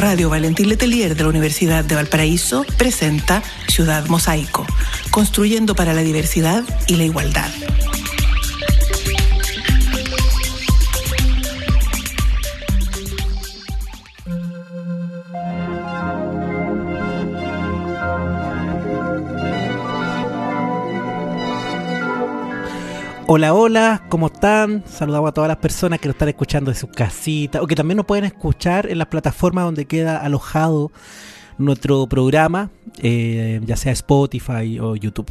Radio Valentín Letelier de la Universidad de Valparaíso presenta Ciudad Mosaico, construyendo para la diversidad y la igualdad. Hola, hola, ¿cómo están? Saludamos a todas las personas que nos están escuchando de sus casitas o que también nos pueden escuchar en las plataformas donde queda alojado nuestro programa, eh, ya sea Spotify o YouTube.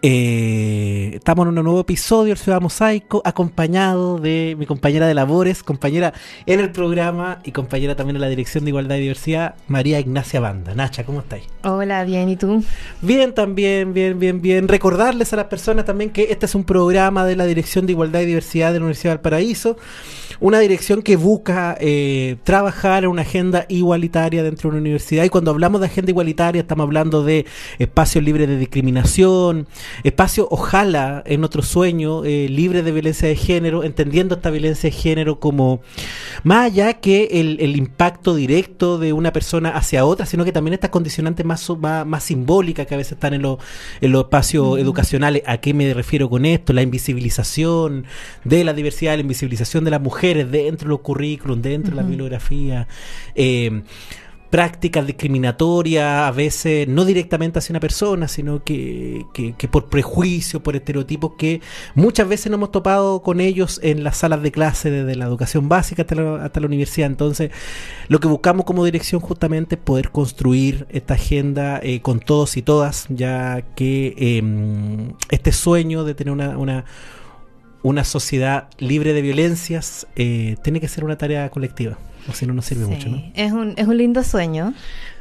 Eh, estamos en un nuevo episodio del Ciudad Mosaico, acompañado de mi compañera de labores, compañera en el programa y compañera también en la Dirección de Igualdad y Diversidad, María Ignacia Banda. Nacha, ¿cómo estáis? Hola, bien, ¿y tú? Bien, también, bien, bien, bien. Recordarles a las personas también que este es un programa de la Dirección de Igualdad y Diversidad de la Universidad del Paraíso una dirección que busca eh, trabajar en una agenda igualitaria dentro de una universidad. Y cuando hablamos de agenda igualitaria, estamos hablando de espacios libres de discriminación, espacios, ojalá, en otro sueño, eh, libres de violencia de género, entendiendo esta violencia de género como más allá que el, impacto directo de una persona hacia otra, sino que también estas condicionantes más, más, simbólicas que a veces están en, los en los espacios educacionales. ¿A qué me refiero con esto? La invisibilización de la diversidad, la invisibilización de las mujeres dentro de los currículums, dentro de la bibliografía. Eh, prácticas discriminatorias, a veces no directamente hacia una persona, sino que, que, por prejuicio, por estereotipos que muchas veces no hemos topado con ellos en las salas de clase desde la educación básica hasta la, hasta la universidad. Entonces, lo que buscamos como dirección justamente es poder construir esta agenda eh, con todos y todas, ya que em, este sueño de tener una, una una sociedad libre de violencias eh, tiene que ser una tarea colectiva, o si no, no sirve mucho, ¿no? Es un, es un lindo sueño.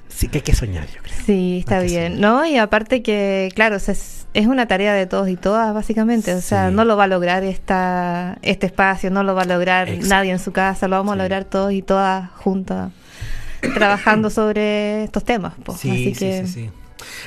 Sí, que hay que soñar, yo creo. Sí, está bien, ¿no? Y aparte que, claro, es, es, una tarea de todos y todas, básicamente. O sea, no lo va a lograr esta, este espacio, no lo va a lograr nadie en su casa, lo vamos a lograr todos y todas juntas, trabajando sobre estos temas. Pues. Sí, sí, sí.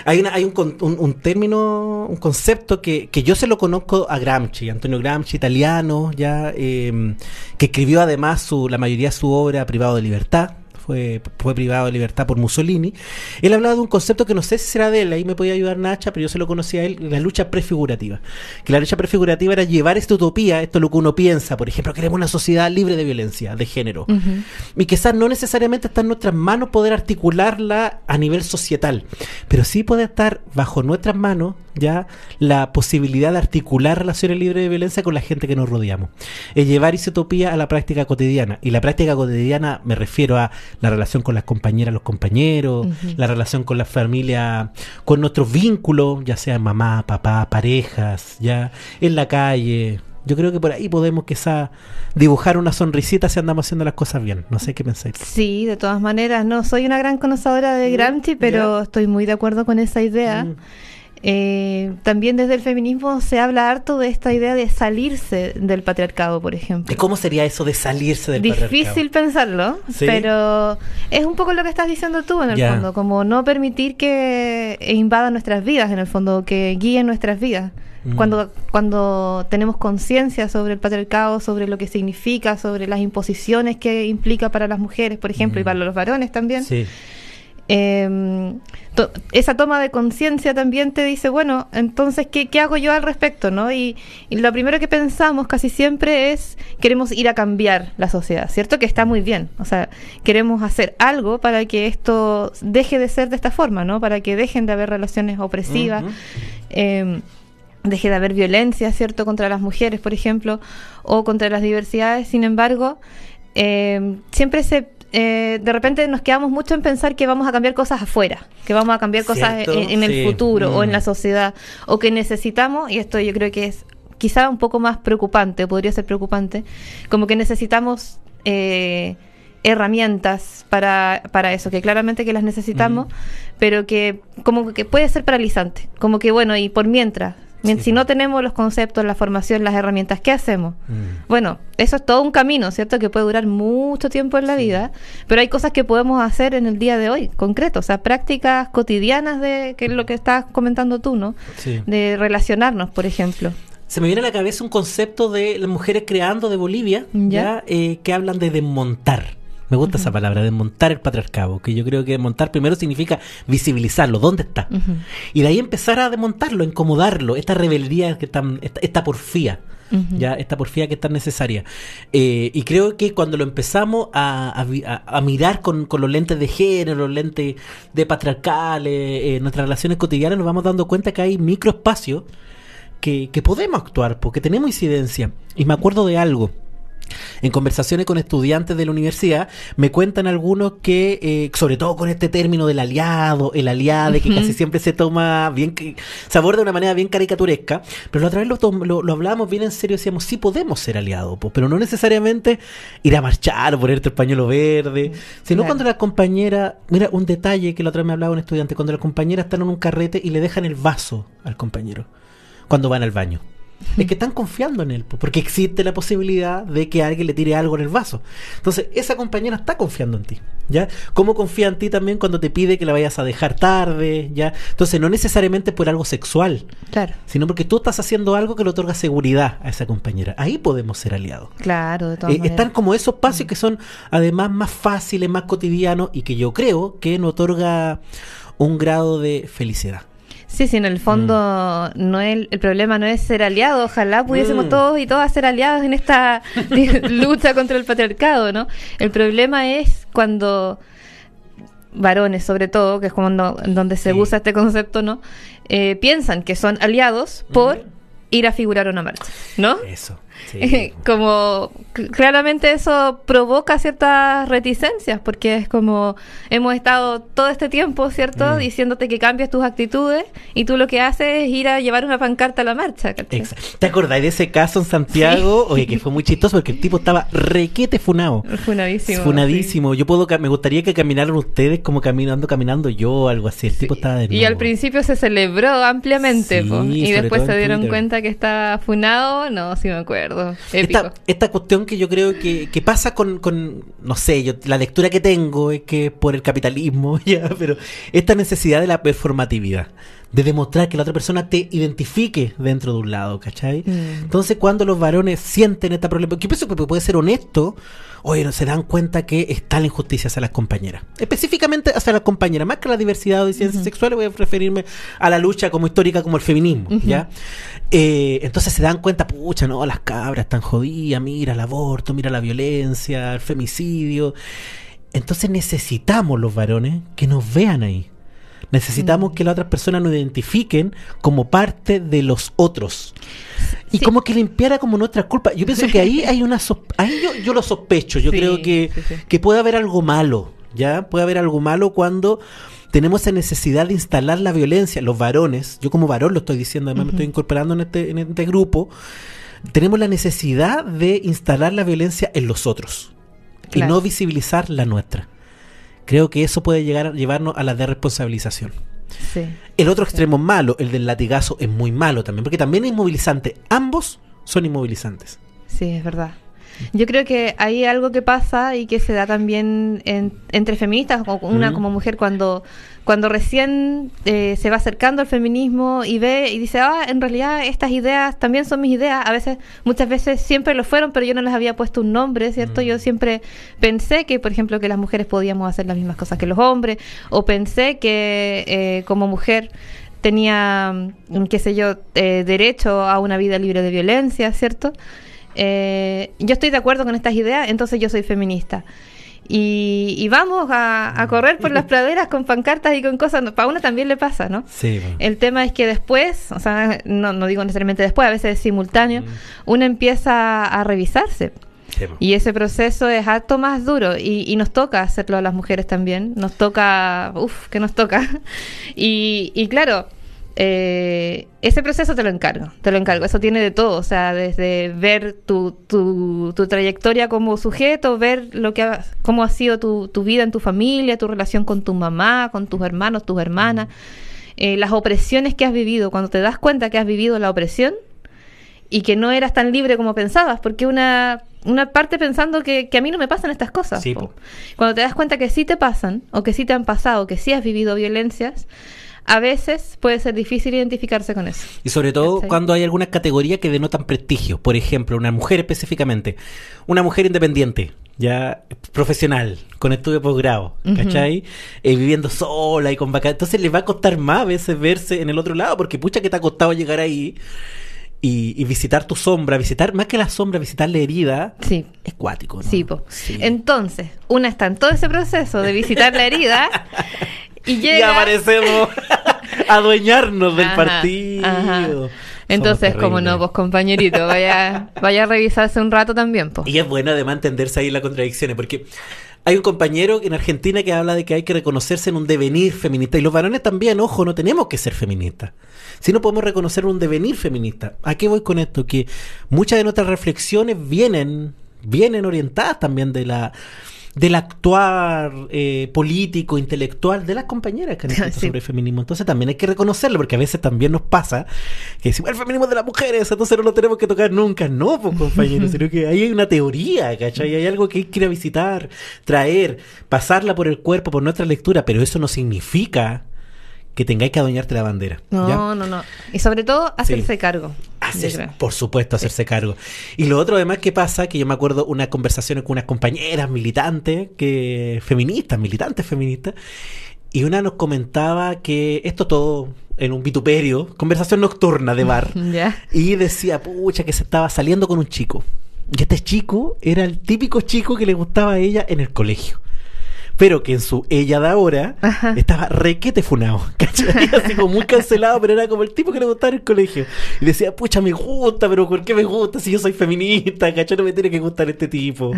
Hay, una, hay un, un, término, un concepto que, que, yo se lo conozco a Gramsci, Antonio Gramsci, italiano, ya em, que escribió además su, la mayoría de su obra Privado de Libertad, fue, privado de libertad por Mussolini, él hablaba de un concepto que no sé si será de él, ahí me podía ayudar Nacha, pero yo se lo conocía a él, la lucha prefigurativa. Que la lucha prefigurativa era llevar esta utopía, esto es lo que uno piensa, por ejemplo, queremos una sociedad libre de violencia de género. Y quizás no necesariamente está en nuestras manos poder articularla a nivel societal, pero sí puede estar bajo nuestras manos ya la posibilidad de articular relaciones libres de violencia con la gente que nos rodeamos. Es llevar esa utopía a la práctica cotidiana. Y la práctica cotidiana me refiero a la relación con las compañeras, los compañeros, la relación con la familia, con nuestros vínculos, ya sea mamá, papá, parejas, ya en la calle. Yo creo que por ahí podemos quizá dibujar una sonrisita si andamos haciendo las cosas bien. No sé qué pensáis. Sí, de todas maneras, no soy una gran conocedora de Gramsci, pero estoy muy de acuerdo con esa idea. Mm. Eh, también desde el feminismo se habla harto de esta idea de salirse del patriarcado, por ejemplo. ¿Y cómo sería eso de salirse del patriarcado? Difícil pensarlo, pero es un poco lo que estás diciendo tú en el fondo, como no permitir que invadan nuestras vidas, en el fondo, que guíen nuestras vidas. Mm. Cuando, cuando tenemos conciencia sobre el patriarcado, sobre lo que significa, sobre las imposiciones que implica para las mujeres, por ejemplo, y mm. para los varones también. Sí eh, esa toma de conciencia también te dice, bueno, entonces, ¿qué, ¿qué, hago yo al respecto? ¿no? Y, lo primero que pensamos casi siempre es, queremos ir a cambiar la sociedad, ¿cierto? Que está muy bien, o sea, queremos hacer algo para que esto deje de ser de esta forma, ¿no? Para que dejen de haber relaciones opresivas. Em, deje de haber violencia, ¿cierto?, contra las mujeres, por ejemplo, o contra las diversidades. Sin embargo, eh, siempre se eh, de repente nos quedamos mucho en pensar que vamos a cambiar cosas afuera, que vamos a cambiar cosas en, el futuro o en la mm. sociedad, o que necesitamos, y esto yo creo que es quizá un poco más preocupante, podría ser preocupante, como que necesitamos eh, herramientas para, para eso, que claramente que las necesitamos, mm. pero que como que puede ser paralizante, como que bueno, y por mientras, si no tenemos los conceptos, la formación, las herramientas, ¿qué hacemos? Mm. Bueno, eso es todo un camino, ¿cierto? Que puede durar mucho tiempo en la vida, pero hay cosas que podemos hacer en el día de hoy, concreto, o sea, prácticas cotidianas de, que es lo que estás comentando tú, ¿no? De relacionarnos, por ejemplo. Se me viene a la cabeza un concepto de las mujeres creando de Bolivia, ¿ya? Eh, que hablan de desmontar Me gusta esa palabra, desmontar el patriarcado, que yo creo que desmontar primero significa visibilizarlo, dónde está. Y de ahí empezar a desmontarlo, incomodarlo, esta rebeldía, que esta, esta porfía. ya esta porfía que es tan necesaria. Eh, y creo que cuando lo empezamos a, mirar con, los lentes de género, los lentes de patriarcales, eh, nuestras relaciones cotidianas, nos vamos dando cuenta que hay microespacios que, que podemos actuar, porque tenemos incidencia. Y me acuerdo de algo. En conversaciones con estudiantes de la universidad, me cuentan algunos que, eh, sobre todo con este término del aliado, el aliade, que casi siempre se toma bien, se aborda de una manera bien caricaturesca, pero la otra vez lo, lo, hablábamos bien en serio, decíamos, sí podemos ser aliados, pero no necesariamente ir a marchar o ponerte el pañuelo verde, sino cuando la compañera, mira, un detalle que la otra vez me hablaba un estudiante, cuando la compañera está en un carrete y le dejan el vaso al compañero, cuando van al baño es que están confiando en él, porque existe la posibilidad de que alguien le tire algo en el vaso. Entonces, esa compañera está confiando en ti, ¿ya? ¿Cómo confía en ti también cuando te pide que la vayas a dejar tarde, ¿ya? Entonces, no necesariamente por algo sexual, claro. sino porque tú estás haciendo algo que le otorga seguridad a esa compañera. Ahí podemos ser aliados. Claro, de todas eh, Están como esos espacios que son además más fáciles, más cotidianos y que yo creo que nos otorga un grado de felicidad. Sí, sí, en el fondo mm. no el, el problema no es ser aliado, ojalá pudiésemos mm. todos y todas ser aliados en esta lucha contra el patriarcado, ¿no? El problema es cuando varones sobre todo, que es como donde se usa este concepto, ¿no? Eh, piensan que son aliados por ir a figurar una marcha, ¿no? Eso. como claramente eso provoca ciertas reticencias, porque es como hemos estado todo este tiempo, ¿cierto? Mm. Diciéndote que cambies tus actitudes y tú lo que haces es ir a llevar una pancarta a la marcha. ¿Te acordáis de ese caso en Santiago? Oye, que fue muy chistoso porque el tipo estaba requete funado. Funadísimo. Funadísimo. Yo puedo, me gustaría que caminaran ustedes como caminando, caminando yo, algo así. El tipo estaba de nuevo. Y al principio se celebró ampliamente, y después se dieron cuenta que estaba funado. No, sí me acuerdo. Esta, cuestión que yo creo que, pasa con, no sé, yo la lectura que tengo es que por el capitalismo, ya, pero esta necesidad de la performatividad de demostrar que la otra persona te identifique dentro de un lado, ¿cachai? Mm. Entonces, cuando los varones sienten esta problema, yo pienso que puede ser honesto, oye, no se dan cuenta que está la injusticia hacia las compañeras. Específicamente hacia las compañeras, más que la diversidad o disidencias sexuales, voy a referirme a la lucha como histórica, como el feminismo, ¿ya? Eh, entonces se dan cuenta, pucha, no, las cabras están jodidas, mira el aborto, mira la violencia, el femicidio. Entonces necesitamos los varones que nos vean ahí. Necesitamos mm. que las otras personas nos identifiquen como parte de los otros. Y como que limpiara como nuestra culpa. Yo pienso que ahí hay una... ahí yo, lo sospecho. Yo creo que, que puede haber algo malo. ¿Ya? Puede haber algo malo cuando tenemos esa necesidad de instalar la violencia. Los varones, yo como varón lo estoy diciendo, además me estoy incorporando en este, en este grupo, tenemos la necesidad de instalar la violencia en los otros y no visibilizar la nuestra. Creo que eso puede llegar a llevarnos a la desresponsabilización. Sí, el otro extremo malo, el del latigazo, es muy malo también, porque también es inmovilizante. Ambos son inmovilizantes. Sí, es verdad. Yo creo que hay algo que pasa y que se da también entre feministas, una como mujer, cuando, cuando recién eh, se va acercando al feminismo y ve y dice, ah, en realidad estas ideas también son mis ideas. A veces, muchas veces siempre lo fueron, pero yo no les había puesto un nombre, ¿cierto? Yo mm. siempre pensé que, por ejemplo, que las mujeres podíamos hacer las mismas cosas que los hombres, o pensé que eh, como mujer tenía, mm, qué sé yo, eh, derecho a una vida libre de violencia, ¿cierto? Eh, yo estoy de acuerdo con estas ideas, entonces yo soy feminista. Y, vamos a, correr por las praderas con pancartas y con cosas. Para uno también le pasa, ¿no? Sí. El tema es que después, o sea, no, no digo necesariamente después, a veces es simultáneo, mm. uno empieza a revisarse. Y ese proceso es harto más duro y, y, nos toca hacerlo a las mujeres también. Nos toca, uff, que nos toca. Y, y claro, eh, ese proceso te lo encargo, te lo encargo. Eso tiene de todo, o sea, desde ver tu, tu, trayectoria como sujeto, ver lo que ha, cómo ha sido tu, tu, vida en tu familia, tu relación con tu mamá, con tus hermanos, tus hermanas, eh, las opresiones que has vivido. Cuando te das cuenta que has vivido la opresión y que no eras tan libre como pensabas, porque una, una parte pensando que, que a mí no me pasan estas cosas. Cuando te das cuenta que sí te pasan, o que sí te han pasado, que sí has vivido violencias, a veces puede ser difícil identificarse con eso. Y sobre todo cuando hay alguna categoría que denotan prestigio. Por ejemplo, una mujer específicamente. Una mujer independiente. ya profesional, con estudio posgrado, ¿cachai? Eh, viviendo sola y con vacaciones. Entonces le va a costar más a veces verse en el otro lado, porque pucha que te ha costado llegar ahí y, visitar tu sombra, visitar más que la sombra, visitar la herida, sí. es cuático. ¿no? Sí, Entonces, una está en todo ese proceso de visitar la herida y llega. Y aparecemos a adueñarnos del partido. Entonces, como no, pues compañerito, vaya, vaya a revisarse un rato también. Pues. Y es bueno además entenderse ahí las contradicciones, porque hay un compañero en Argentina que habla de que hay que reconocerse en un devenir feminista. Y los varones también, ojo, no tenemos que ser feministas. Si no podemos reconocer un devenir feminista. ¿A qué voy con esto? Que muchas de nuestras reflexiones vienen, vienen orientadas también de la del actuar eh, político, intelectual de las compañeras que han escrito sobre feminismo. Entonces también hay que reconocerlo, porque a veces también nos pasa que decimos, el feminismo de las mujeres, entonces no lo tenemos que tocar nunca. No, pues compañeros, sino que ahí hay una teoría, ¿cachai? Hay algo que hay que ir a visitar, traer, pasarla por el cuerpo, por nuestra lectura, pero eso no significa que tengáis que adueñarte la bandera. No, no, no. Y sobre todo, hacerse cargo. Por supuesto, hacerse cargo. Y lo otro además que pasa, que yo me acuerdo una conversación con unas compañeras militantes, que feministas, militantes feministas, y una nos comentaba que esto todo en un vituperio, conversación nocturna de bar, y decía, pucha, que se estaba saliendo con un chico. Y este chico era el típico chico que le gustaba a ella en el colegio pero que en su ella de ahora estaba requete funado, ¿cachai? Así como muy cancelado, pero era como el tipo que le gustaba en el colegio. Y decía, pucha, me gusta, pero ¿por qué me gusta si yo soy feminista, ¿cachai? No me tiene que gustar este tipo.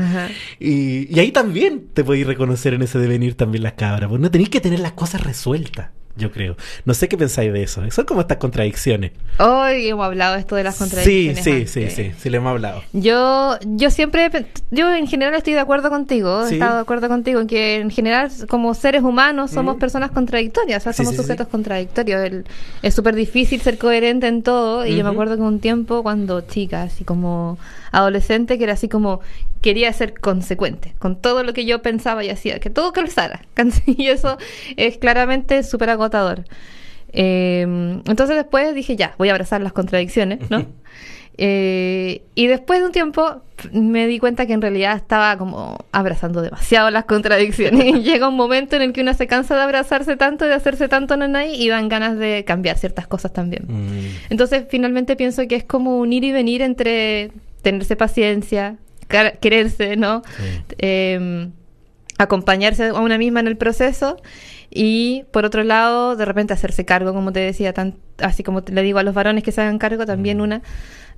Y, y, ahí también te podéis reconocer en ese devenir también las cabras, porque no tenéis que tener las cosas resueltas yo creo. No sé qué pensáis de eso. Son como estas contradicciones. Hoy hemos hablado esto de las contradicciones. Sí, sí, sí, sí, sí, le hemos hablado. Yo, yo siempre, yo en general estoy de acuerdo contigo, he estado de acuerdo contigo en que en general como seres humanos somos personas contradictorias, o sea, somos sujetos contradictorios. es súper difícil ser coherente en todo y yo me acuerdo que un tiempo cuando chica, así como adolescente, que era así como quería ser consecuente con todo lo que yo pensaba y hacía, que todo calzara. Y eso es claramente súper agotador. Eh, entonces después dije, ya, voy a abrazar las contradicciones, ¿no? Eh, y después de un tiempo me di cuenta que en realidad estaba como abrazando demasiado las contradicciones. y llega un momento en el que uno se cansa de abrazarse tanto, de hacerse tanto nanay y dan ganas de cambiar ciertas cosas también. Mm. Entonces finalmente pienso que es como un ir y venir entre tenerse paciencia, quererse, ¿no? Em, acompañarse a una misma en el proceso y por otro lado, de repente hacerse cargo, como te decía, tan, así como le digo a los varones que se hagan cargo, también mm. una,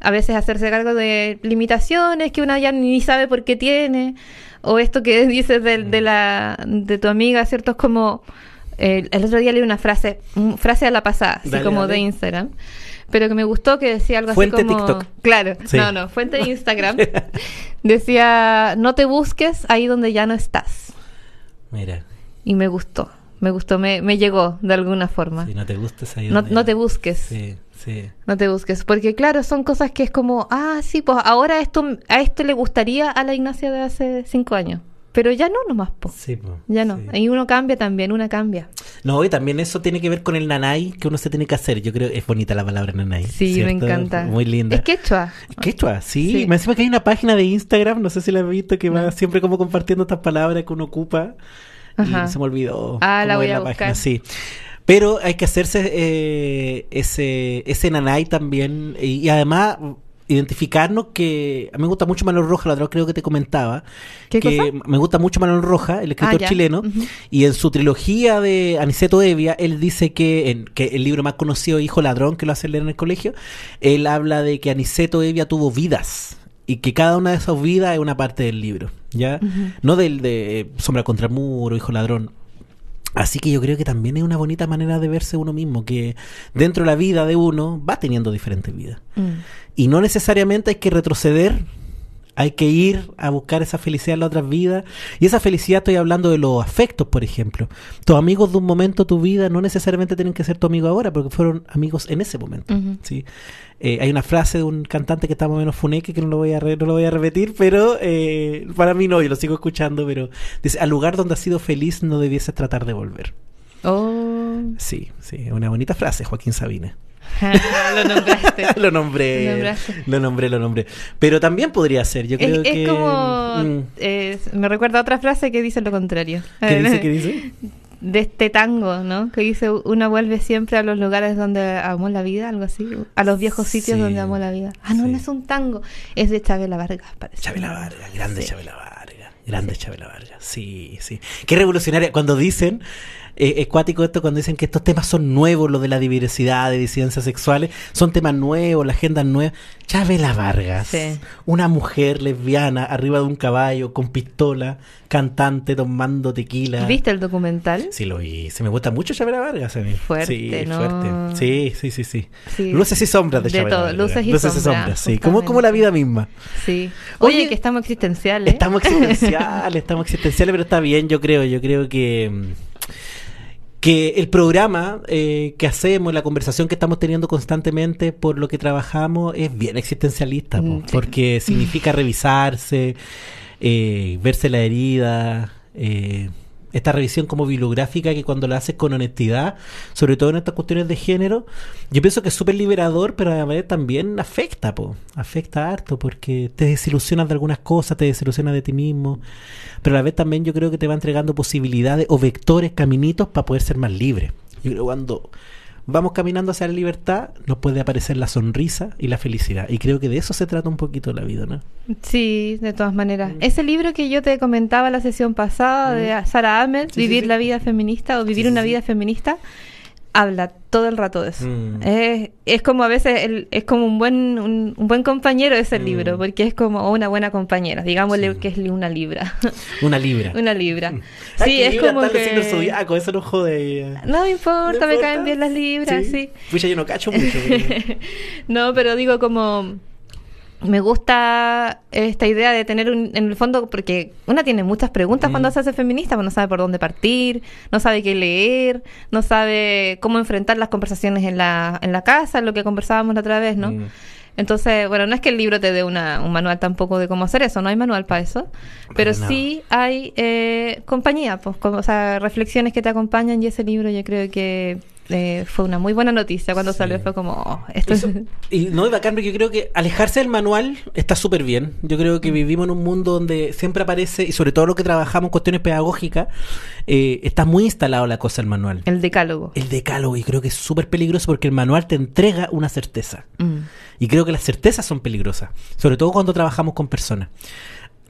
a veces hacerse cargo de limitaciones que una ya ni sabe por qué tiene, o esto que dices de, de mm. la, de tu amiga, ¿cierto? Es como, el otro día leí una frase, frase a la pasada, así como de Instagram pero que me gustó que decía algo así como TikTok. claro no no fuente de Instagram decía no te busques ahí donde ya no estás mira y me gustó me gustó me, me llegó de alguna forma sí, no te busques ahí no, no te busques sí Sí. No te busques, porque claro, son cosas que es como, ah, sí, pues ahora esto a esto le gustaría a la Ignacia de hace cinco años. Pero ya no nomás, po. Sí, po. Ya no. Y uno cambia también, una cambia. No, y también eso tiene que ver con el nanay que uno se tiene que hacer. Yo creo es bonita la palabra nanay. Sí, me encanta. Muy linda. Es quechua. Quechua, sí. Me encima que hay una página de Instagram, no sé si la has visto, que va siempre como compartiendo estas palabras que uno ocupa. Ajá. Y se me olvidó. Ah, la voy a buscar. Página. Sí. Pero hay que hacerse eh, ese, ese nanay también. y además identificarnos que a mí me gusta mucho Manuel Roja, la otra creo que te comentaba, que me gusta mucho Manuel Roja, el escritor ah, chileno, y en su trilogía de Aniceto Evia, él dice que, en, que el libro más conocido, Hijo Ladrón, que lo hace leer en el colegio, él habla de que Aniceto Evia tuvo vidas y que cada una de esas vidas es una parte del libro, ¿ya? No del de Sombra contra el Muro, Hijo Ladrón, Así que yo creo que también es una bonita manera de verse uno mismo, que dentro de la vida de uno va teniendo diferentes vidas. Mm. Y no necesariamente hay que retroceder, hay que ir a buscar esa felicidad en las otras vidas. Y esa felicidad estoy hablando de los afectos, por ejemplo. Tus amigos de un momento, tu vida, no necesariamente tienen que ser tu amigo ahora, porque fueron amigos en ese momento. ¿sí? Eh, hay una frase de un cantante que está más o menos funeque, que no lo voy a, no lo voy a repetir, pero eh, para mí no, yo lo sigo escuchando, pero dice, al lugar donde has sido feliz no debieses tratar de volver. Oh. Sí, sí, una bonita frase, Joaquín Sabina. Lo nombraste. lo nombré. Lo, nombré, lo nombré. Pero también podría ser, yo creo que... Es como... Mm. me recuerda a otra frase que dice lo contrario. ¿Qué dice? ¿Qué dice? de este tango, ¿no? Que dice, una vuelve siempre a los lugares donde amó la vida, algo así, a los viejos sitios donde amó la vida. Ah, no, no es un tango, es de Chabela Vargas, parece. Chabela Vargas, grande Chabela Vargas, grande Chabela Vargas, sí, sí. Qué revolucionaria, cuando dicen, eh, esto cuando dicen que estos temas son nuevos, lo de la diversidad, de disidencias sexuales, son temas nuevos, la agenda nueva. Chabela Vargas, una mujer lesbiana arriba de un caballo con pistola, cantante tomando tequila. ¿Viste el documental? Sí, lo vi. Se me gusta mucho Chabela Vargas a mí. Fuerte, sí, ¿no? fuerte. Sí, sí, sí, sí, Luces y sombras de, de Chabela todo. Luces y sombras. sí. Como, como la vida misma. Sí. Oye, que estamos existenciales. Estamos existenciales, estamos existenciales, pero está bien, yo creo. Yo creo que mm, que el programa eh, que hacemos, la conversación que estamos teniendo constantemente por lo que trabajamos es bien existencialista, mm, porque significa revisarse, eh, verse la herida, eh, esta revisión como bibliográfica que cuando la haces con honestidad, sobre todo en estas cuestiones de género, yo pienso que es súper liberador, pero a la vez también afecta, po, afecta harto, porque te desilusionas de algunas cosas, te desilusionas de ti mismo, pero a la vez también yo creo que te va entregando posibilidades o vectores, caminitos para poder ser más libre. Yo creo cuando vamos caminando hacia la libertad, nos puede aparecer la sonrisa y la felicidad. Y creo que de eso se trata un poquito la vida, ¿no? Sí, de todas maneras. Mm. Ese libro que yo te comentaba la sesión pasada de mm. Sara Ahmed, Vivir la vida feminista o Vivir una vida feminista, habla todo el rato de eso. Mm. Es, como a veces, es como un buen, un, buen compañero ese mm. libro, porque es como una buena compañera, digámosle que es una libra. Una libra. una libra. Sí, es como que... eso no jode. No me importa, me caen bien las libras, sí. Pues yo no cacho mucho. no, pero digo como me gusta esta idea de tener un, en el fondo, porque una tiene muchas preguntas cuando se hace feminista, pues no sabe por dónde partir, no sabe qué leer, no sabe cómo enfrentar las conversaciones en la, en la casa, lo que conversábamos la otra vez, ¿no? Entonces, bueno, no es que el libro te dé una, un manual tampoco de cómo hacer eso, no hay manual para eso, pero sí hay eh, compañía, pues, como, o sea, reflexiones que te acompañan y ese libro yo creo que eh, fue una muy buena noticia cuando salió. Fue como, oh, esto Y no, bacán, porque yo creo que alejarse del manual está súper bien. Yo creo que mm. vivimos en un mundo donde siempre aparece, y sobre todo lo que trabajamos, cuestiones pedagógicas, eh, está muy instalado la cosa del manual. El decálogo. El decálogo, y creo que es súper peligroso porque el manual te entrega una certeza. Mm. Y creo que las certezas son peligrosas, sobre todo cuando trabajamos con personas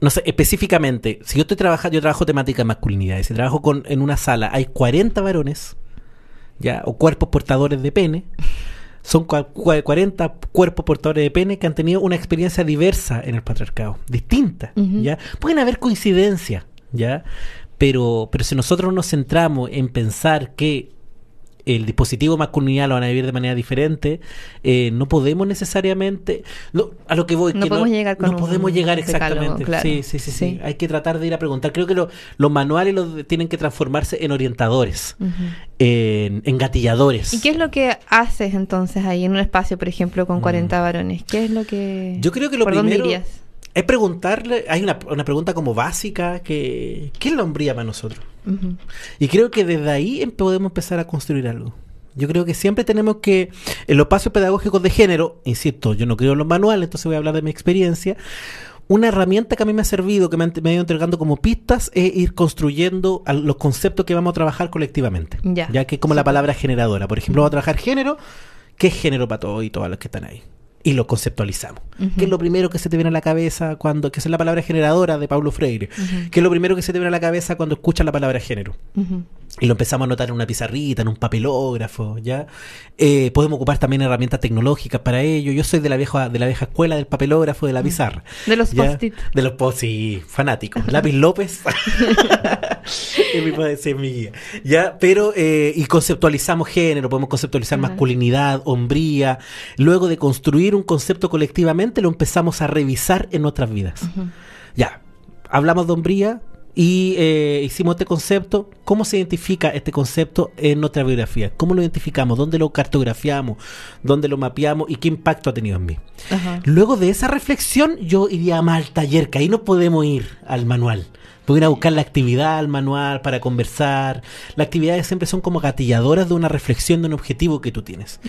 no sé, específicamente, si yo estoy trabajando, yo trabajo temática de masculinidad, y si trabajo con, en una sala, hay 40 varones, ya o cuerpos portadores de pene. Son 40 cuerpos portadores de pene que han tenido una experiencia diversa en el patriarcado, distinta, ¿ya? Pueden haber coincidencias, ¿ya? Pero, pero si nosotros nos centramos en pensar que el dispositivo masculinidad lo van a vivir de manera diferente, eh, no podemos necesariamente, a lo que voy, no podemos llegar no podemos llegar exactamente. sí, sí, sí, sí, hay que tratar de ir a preguntar. Creo que los manuales los, tienen que transformarse en orientadores, en, gatilladores. ¿Y qué es lo que haces entonces ahí en un espacio, por ejemplo, con 40 mm. varones? ¿Qué es lo que... Yo creo que lo primero es preguntarle, hay una, una, pregunta como básica que, ¿qué es la hombría para nosotros? Y creo que desde ahí em, podemos empezar a construir algo. Yo creo que siempre tenemos que, en los pasos pedagógicos de género, insisto, yo no creo en los manuales, entonces voy a hablar de mi experiencia, una herramienta que a mí me ha servido, que me, ha ido entregando como pistas, es ir construyendo los conceptos que vamos a trabajar colectivamente. Ya, que es como la palabra generadora. Por ejemplo, vamos a trabajar género, ¿qué es género para todos y todas las que están ahí? Y lo conceptualizamos. ¿Qué es lo primero que se te viene a la cabeza cuando, que es la palabra generadora de Paulo Freire? ¿Qué es lo primero que se te viene a la cabeza cuando escuchas la palabra género? Y lo empezamos a notar en una pizarrita, en un papelógrafo, ¿ya? Eh, podemos ocupar también herramientas tecnológicas para ello. Yo soy de la vieja, de la vieja escuela del papelógrafo, de la pizarra. De los post-it. De los post-it, fanáticos. Lápiz López. es mi guía. ¿Ya? Pero, eh, y conceptualizamos género, podemos conceptualizar masculinidad, hombría. Luego de construir un concepto colectivamente, lo empezamos a revisar en nuestras vidas. Ya, hablamos de hombría, y eh, hicimos este concepto. ¿Cómo se identifica este concepto en nuestra biografía? ¿Cómo lo identificamos? ¿Dónde lo cartografiamos? ¿Dónde lo mapeamos? ¿Y qué impacto ha tenido en mí? Luego de esa reflexión, yo iría más al taller, que ahí no podemos ir al manual. Pueden ir a buscar la actividad, el manual para conversar. Las actividades siempre son como gatilladoras de una reflexión de un objetivo que tú tienes,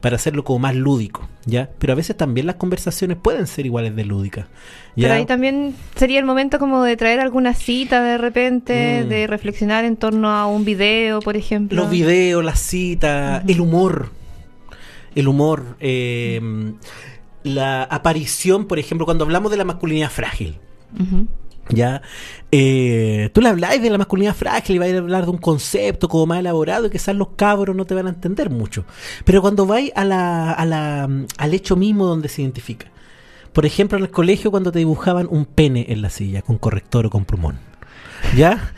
para hacerlo como más lúdico, ¿ya? Pero a veces también las conversaciones pueden ser iguales de lúdicas. Pero ahí también sería el momento como de traer alguna cita de repente, mm. de reflexionar en torno a un video, por ejemplo. Los videos, las citas, el humor. El humor. Eh, la aparición, por ejemplo, cuando hablamos de la masculinidad frágil. ¿Ya? Eh, tú le habláis de la masculinidad frágil y vais a hablar de un concepto como más elaborado y quizás los cabros no te van a entender mucho. Pero cuando vais a la, la, al hecho mismo donde se identifica. Por ejemplo, en el colegio cuando te dibujaban un pene en la silla con corrector o con plumón. ¿Ya?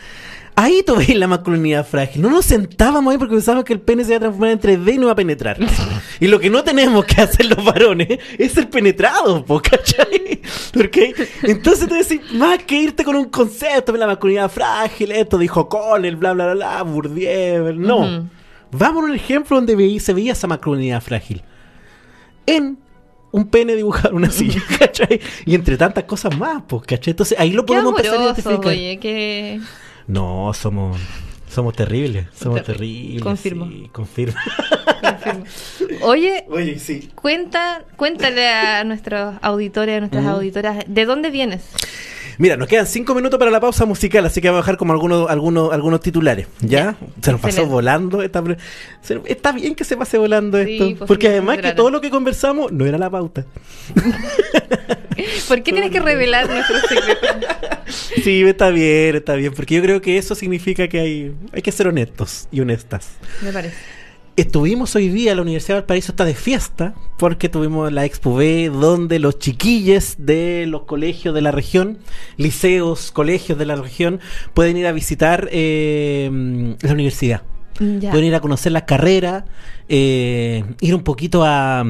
Ahí tú ves la masculinidad frágil. No nos sentábamos ahí porque pensábamos que el pene se iba a transformar en 3D y no va a penetrar. y lo que no tenemos que hacer los varones es ser penetrados, ¿cachai? Porque entonces tú decís, más que irte con un concepto de la masculinidad frágil, esto dijo Connell, bla, bla, bla, bla, Bourdieu. No. Vamos a un ejemplo donde se veía esa masculinidad frágil. En un pene dibujado en una silla, ¿cachai? Y entre tantas cosas más, pues, ¿cachai? Entonces ahí lo podemos empezar a identificar. Oye, que no, somos somos terribles, somos terribles. Confirmo. Sí, confirmo. Oye, Oye sí. cuenta, cuéntale a nuestros auditores, a nuestras auditoras, ¿de dónde vienes? Mira, nos quedan cinco minutos para la pausa musical, así que vamos a bajar como algunos, algunos, algunos titulares. ¿Ya? Se nos pasó volando. Esta, está bien que se pase volando esto. Pues porque además que todo lo que conversamos no era la pauta. ¿Por qué tienes que revelar nuestros secretos? Sí, está bien, está bien. Porque yo creo que eso significa que hay, hay que ser honestos y honestas. Me parece. Estuvimos hoy día, la Universidad de Valparaíso está de fiesta, porque tuvimos la Expo B, donde los chiquilles de los colegios de la región, liceos, colegios de la región, pueden ir a visitar eh, la universidad. Pueden ir a conocer la carrera, eh, ir un poquito a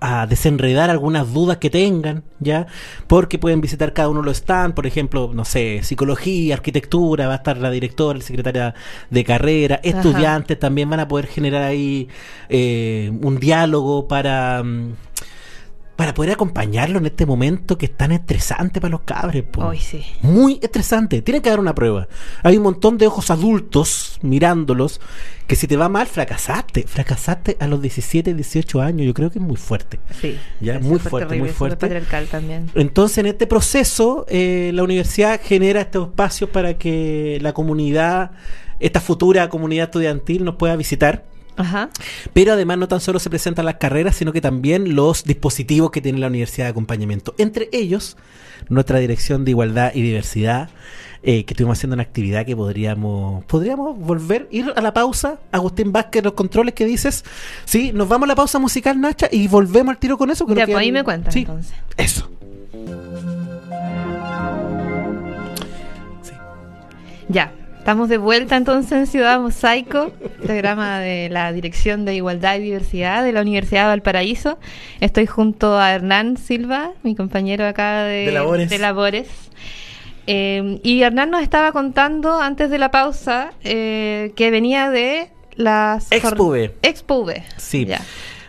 a desenredar algunas dudas que tengan, ¿ya? Porque pueden visitar cada uno de los stands, por ejemplo, no sé, psicología, arquitectura, va a estar la directora, la secretaria de carrera, estudiantes también van a poder generar ahí eh, un diálogo para... Mm, para poder acompañarlo en este momento que es tan estresante para los cabres. sí. Muy estresante. Tienen que dar una prueba. Hay un montón de ojos adultos mirándolos que si te va mal, fracasaste. Fracasaste a los 17, 18 años. Yo creo que es muy fuerte. Sí. Ya, muy fuerte, muy fuerte. también. Entonces, en este proceso, eh, la universidad genera estos espacios para que la comunidad, esta futura comunidad estudiantil nos pueda visitar pero además no tan solo se presentan las carreras, sino que también los dispositivos que tiene la Universidad de Acompañamiento. Entre ellos, nuestra Dirección de Igualdad y Diversidad, eh, que estuvimos haciendo una actividad que podríamos podríamos volver, ir a la pausa. Agustín Vázquez, los controles que dices. Sí, nos vamos a la pausa musical, Nacha, y volvemos al tiro con eso. ya, pues ahí me cuentas entonces. Eso. Sí. Ya, Estamos de vuelta entonces en Ciudad Mosaico, programa de la Dirección de Igualdad y Diversidad de la Universidad de Valparaíso. Estoy junto a Hernán Silva, mi compañero acá de, Labores. Eh, y Hernán nos estaba contando antes de la pausa eh, que venía de las... Expuve. Expuve. Sí. Ya.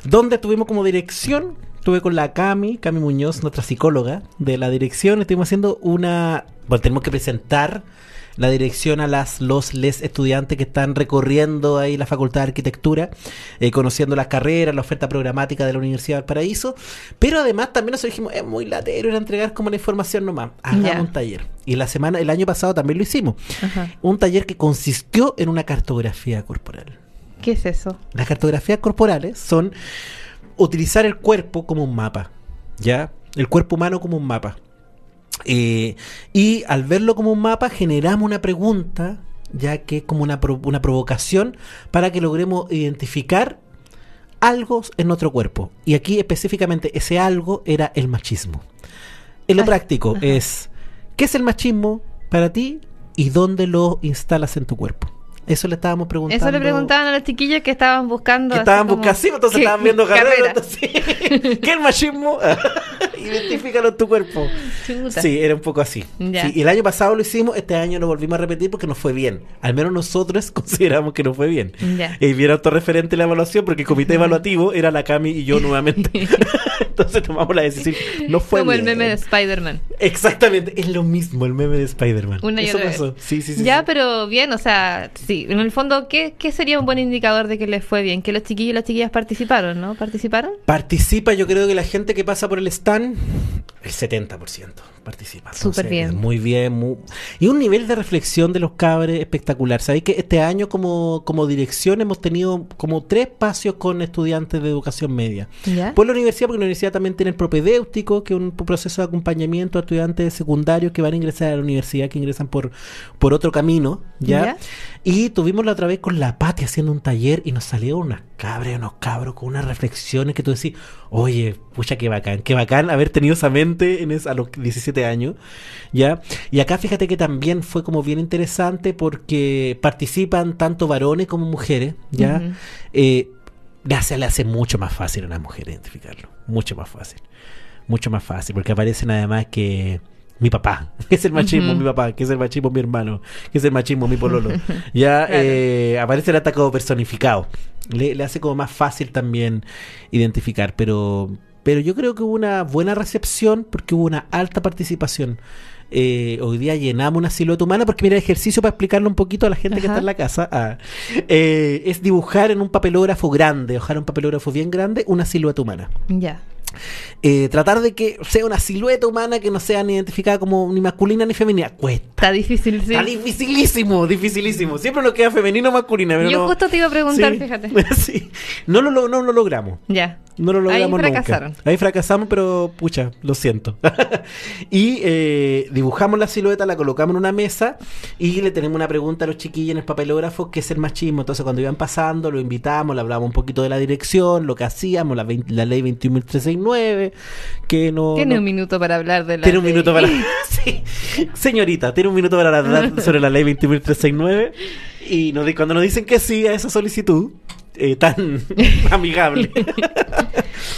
Donde tuvimos como dirección estuve con la Cami, Cami Muñoz, nuestra psicóloga de la dirección. Estuvimos haciendo una. Bueno, tenemos que presentar la dirección a las los les estudiantes que están recorriendo ahí la Facultad de Arquitectura, eh, conociendo las carreras, la oferta programática de la Universidad del Paraíso, pero además también nos dijimos, es muy latero ir a entregar como la información nomás, hagamos un taller. Y la semana, el año pasado también lo hicimos. Un taller que consistió en una cartografía corporal. ¿Qué es eso? Las cartografías corporales son utilizar el cuerpo como un mapa, ¿ya? El cuerpo humano como un mapa. Eh, y al verlo como un mapa generamos una pregunta, ya que es como una, una provocación para que logremos identificar algo en nuestro cuerpo. Y aquí específicamente ese algo era el machismo. En lo práctico es, ¿qué es el machismo para ti y dónde lo instalas en tu cuerpo? Eso le estábamos preguntando. Eso le preguntaban a las chiquillas que estaban buscando. Que estaban buscando, sí, entonces estaban viendo carreras. ¿Qué es el machismo? Identifícalo en tu cuerpo. Sí, era un poco así. y el año pasado lo hicimos, este año lo volvimos a repetir porque nos fue bien. Al menos nosotros consideramos que nos fue bien. Y bien autorreferente la evaluación porque el comité evaluativo era la Cami y yo nuevamente. Entonces tomamos la decisión. No fue Como el meme de Spider-Man. Exactamente, es lo mismo el meme de Spider-Man. Una y Eso pasó. Sí, sí, sí. Ya, pero bien, o sea, sí. En el fondo, ¿qué, ¿qué sería un buen indicador de que les fue bien? Que los chiquillos y las chiquillas participaron, ¿no? ¿Participaron? Participa, yo creo que la gente que pasa por el stand, el 70% participa. Súper bien. Muy bien. Y un nivel de reflexión de los cabres espectacular. Sabéis que este año como, como dirección hemos tenido como tres espacios con estudiantes de educación media. Por la universidad, porque la universidad también tiene el propedéutico, que es un proceso de acompañamiento a estudiantes secundarios que van a ingresar a la universidad, que ingresan por, por otro camino. ¿ya? Y tuvimos la otra vez con la Pati haciendo un taller y nos salieron unas cabras, unos cabros con unas reflexiones que tú decís, oye, pucha, qué bacán, qué bacán haber tenido esa mente en a los 17 años, ¿ya? Y acá fíjate que también fue como bien interesante porque participan tanto varones como mujeres, ¿ya? Eh, le hace mucho más fácil a las mujeres identificarlo, mucho más fácil, mucho más fácil, porque aparecen además que mi papá, que es el machismo, mi papá, que es el machismo, mi hermano, que es el machismo, mi pololo. ya eh, aparece el atacado personificado. Le, le, hace como más fácil también identificar, pero, pero yo creo que hubo una buena recepción porque hubo una alta participación. Eh, hoy día llenamos una silueta humana porque mira el ejercicio para explicarlo un poquito a la gente que está en la casa. Ah, eh, es dibujar en un papelógrafo grande ojalá un papelógrafo bien grande una silueta humana. Ya eh, tratar de que sea una silueta humana que no sea ni identificada como ni masculina ni femenina. Cuesta. Está difícil, sí. Está dificilísimo, dificilísimo. Siempre lo queda femenino o masculina. Yo justo te iba a preguntar, fíjate. sí. No lo, no lo logramos. Ya. No lo logramos Ahí fracasaron. Ahí fracasamos, pero pucha, lo siento. y eh, dibujamos la silueta, la colocamos en una mesa y le tenemos una pregunta a los chiquillos en el papelógrafo, que es el machismo. Entonces, cuando iban pasando, lo invitamos, le hablamos un poquito de la dirección, lo que hacíamos, la, la ley 21.369, que no... Tiene un minuto para hablar de la Tiene un minuto para... sí. Señorita, tiene un minuto para hablar sobre la ley 21.369 y nos, cuando nos dicen que sí a esa solicitud, eh, tan amigable.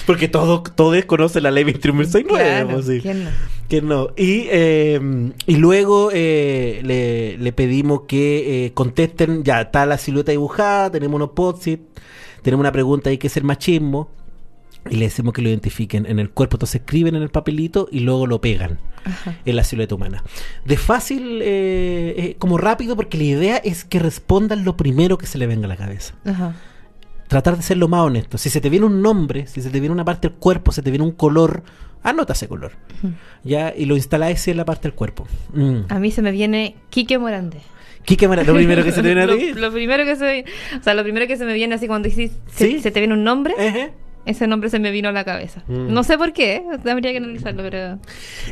Porque todos todo conocen la ley 2169. Claro, ¿quién no? ¿Quién no? Y, eh, y luego eh, le, le, pedimos que contesten, ya está la silueta dibujada, tenemos unos post tenemos una pregunta ahí que es el machismo, y le decimos que lo identifiquen en el cuerpo. Entonces escriben en el papelito y luego lo pegan en la silueta humana. De fácil, como rápido, porque la idea es que respondan lo primero que se le venga a la cabeza. Ajá tratar de ser lo más honesto. Si se te viene un nombre, si se te viene una parte del cuerpo, se te viene un color, anota ese color. Ya, y lo instaláis en la parte del cuerpo. Mm. A mí se me viene Quique Morande. Quique Morande, lo primero que se te viene a ti. lo, primero que se, o sea, lo primero que se me viene así cuando dices, se, se te viene un nombre. Ese nombre se me vino a la cabeza. Mm. No sé por qué, habría que analizarlo, pero...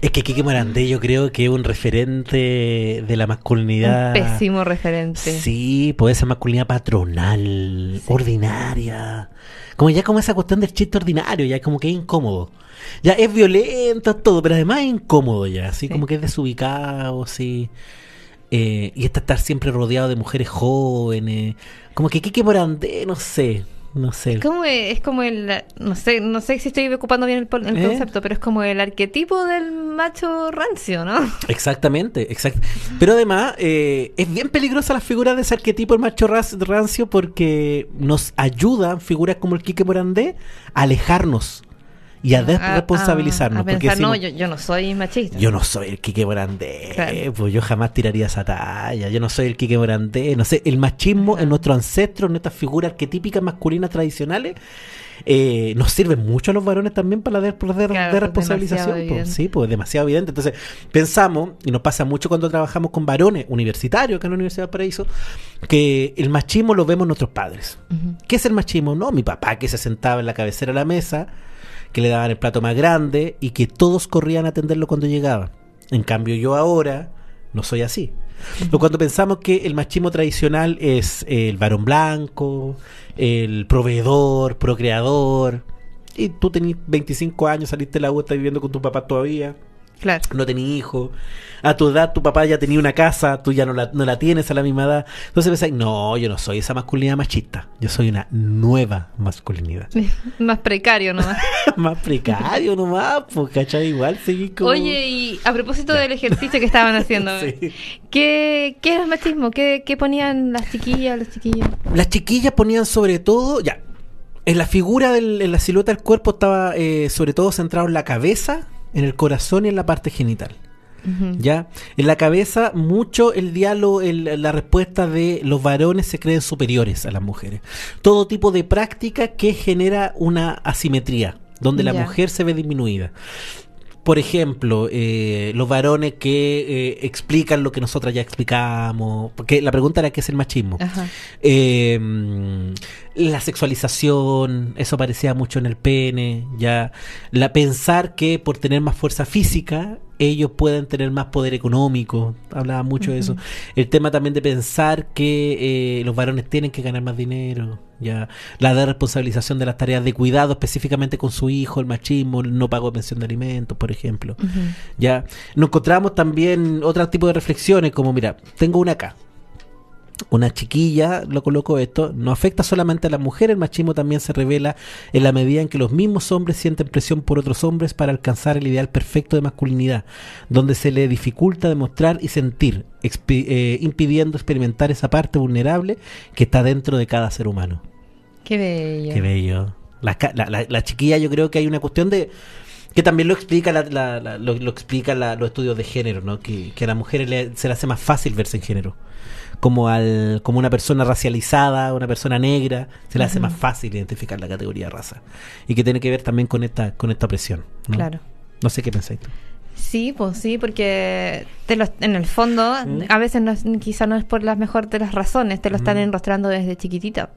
Es que Kike Morandé yo creo que es un referente de la masculinidad... Un pésimo referente. Sí, puede ser masculinidad patronal, ordinaria. Como ya como esa cuestión del chiste ordinario, ya como que es incómodo. Ya es violento, todo, pero además es incómodo ya, así como que es desubicado, sí. Eh, y está estar siempre rodeado de mujeres jóvenes. Como que Kike Morandé, no sé no sé. Como es como el, no sé, no sé si estoy ocupando bien el, ¿Eh? concepto, pero es como el arquetipo del macho rancio, ¿no? Exactamente, exacto. Pero además eh, es bien peligrosa la figura de ese arquetipo del macho rancio porque nos ayudan figuras como el Quique Morandé a alejarnos y a desresponsabilizarnos. porque no, yo, no soy machista. Yo no soy el Quique Morandé, pues yo jamás tiraría esa talla, yo no soy el Quique Morandé, no sé, el machismo en nuestros ancestros, en nuestras figuras arquetípicas masculinas tradicionales, eh, nos sirven mucho a los varones también para la de, responsabilización. sí, pues demasiado evidente. Entonces, pensamos, y nos pasa mucho cuando trabajamos con varones universitarios acá en la Universidad de Paraíso, que el machismo lo vemos nuestros padres. ¿Qué es el machismo? No, mi papá que se sentaba en la cabecera de la mesa que le daban el plato más grande y que todos corrían a atenderlo cuando llegaba. En cambio yo ahora no soy así. O cuando pensamos que el machismo tradicional es el varón blanco, el proveedor, procreador, y tú tenés 25 años, saliste de la U, estás viviendo con tu papá todavía, Claro. No tenés hijo. A tu edad tu papá ya tenía una casa, tú ya no la, no la tienes a la misma edad. Entonces pensás, no, yo no soy esa masculinidad machista. Yo soy una nueva masculinidad. más precario nomás. más precario nomás, pues, ¿cachai? Igual seguí como... Oye, y a propósito del ejercicio que estaban haciendo, ¿qué, ¿qué era el machismo? ¿Qué, ¿Qué ponían las chiquillas, los chiquillos? Las chiquillas ponían sobre todo, ya, En la figura, del, en la silueta del cuerpo estaba eh, sobre todo centrado en la cabeza, en el corazón y en la parte genital. ¿Ya? En la cabeza, mucho el diálogo, la respuesta de los varones se creen superiores a las mujeres. Todo tipo de práctica que genera una asimetría, donde la mujer se ve disminuida por ejemplo, eh, los varones que eh, explican lo que nosotras ya explicamos, porque la pregunta era qué es el machismo. Eh, la sexualización, eso aparecía mucho en el pene, ya la pensar que por tener más fuerza física ellos pueden tener más poder económico, hablaba mucho de eso. El tema también de pensar que eh, los varones tienen que ganar más dinero, ya la responsabilización de las tareas de cuidado específicamente con su hijo, el machismo, el no pago de pensión de alimentos, por ejemplo. Ya nos encontramos también otro tipo de reflexiones como mira, tengo una acá, una chiquilla, lo coloco esto, no afecta solamente a la mujer, el machismo también se revela en la medida en que los mismos hombres sienten presión por otros hombres para alcanzar el ideal perfecto de masculinidad, donde se le dificulta demostrar y sentir, eh, impidiendo experimentar esa parte vulnerable que está dentro de cada ser humano. Qué bello. Qué bello. La, chiquilla yo creo que hay una cuestión de que también lo explica lo, explica los estudios de género, ¿no? Que, que a la mujer se le hace más fácil verse en género como al como una persona racializada, una persona negra, se le hace más fácil identificar la categoría de raza. Y que tiene que ver también con esta con esta opresión. Claro. No sé qué pensáis tú. Sí, pues sí, porque te en el fondo ¿Mm? a veces no quizá no es por las mejor de las razones, te lo están ¿Mm? enrostrando desde chiquitita.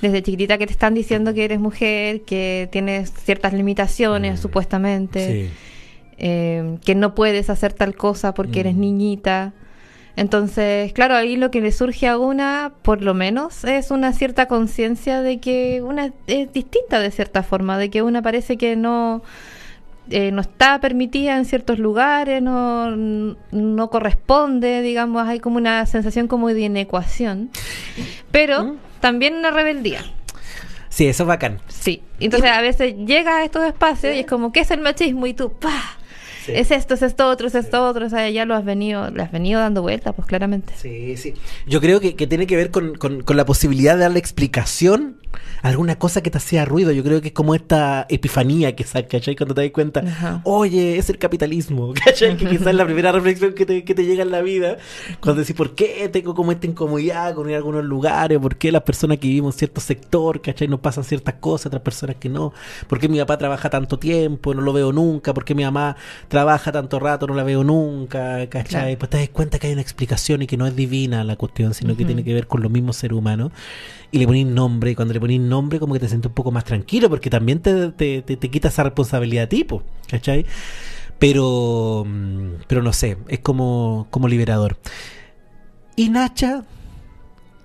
Desde chiquitita que te están diciendo que eres mujer, que tienes ciertas limitaciones mm. supuestamente, eh, que no puedes hacer tal cosa porque eres niñita. Entonces, claro, ahí lo que le surge a una, por lo menos, es una cierta conciencia de que una es distinta de cierta forma, de que una parece que no, eh, no está permitida en ciertos lugares, no, no corresponde, digamos, hay como una sensación como de inecuación, pero mm. también una rebeldía. Sí, eso es bacán. Sí, entonces a veces llega a estos espacios y es como, ¿qué es el machismo? Y tú, ¡pah! Es esto, es esto otro, es esto otro, o sea, ya lo has venido, lo has venido dando vuelta, pues claramente. Sí, sí. Yo creo que, que tiene que ver con, con, con, la posibilidad de darle explicación a alguna cosa que te hacía ruido. Yo creo que es como esta epifanía que saca, ¿cachai? Cuando te das cuenta, oye, es el capitalismo, ¿cachai? Que quizás es la primera reflexión que te, que te llega en la vida. Cuando decís, ¿por qué tengo como esta incomodidad con ir a algunos lugares? ¿Por qué las personas que vivimos en cierto sector, ¿cachai? Nos pasan ciertas cosas, otras personas que no. ¿Por qué mi papá trabaja tanto tiempo, no lo veo nunca? ¿Por qué mi mamá trabaja tanto rato, no la veo nunca, ¿cachai? Pues te das cuenta que hay una explicación y que no es divina la cuestión, sino que tiene que ver con los mismos seres humanos. Y le ponís nombre, y cuando le ponís nombre, como que te sientes un poco más tranquilo, porque también te, te, te, quita esa responsabilidad tipo, ¿cachai? Pero, mm, pero no sé, es como, como liberador. Y Nacha,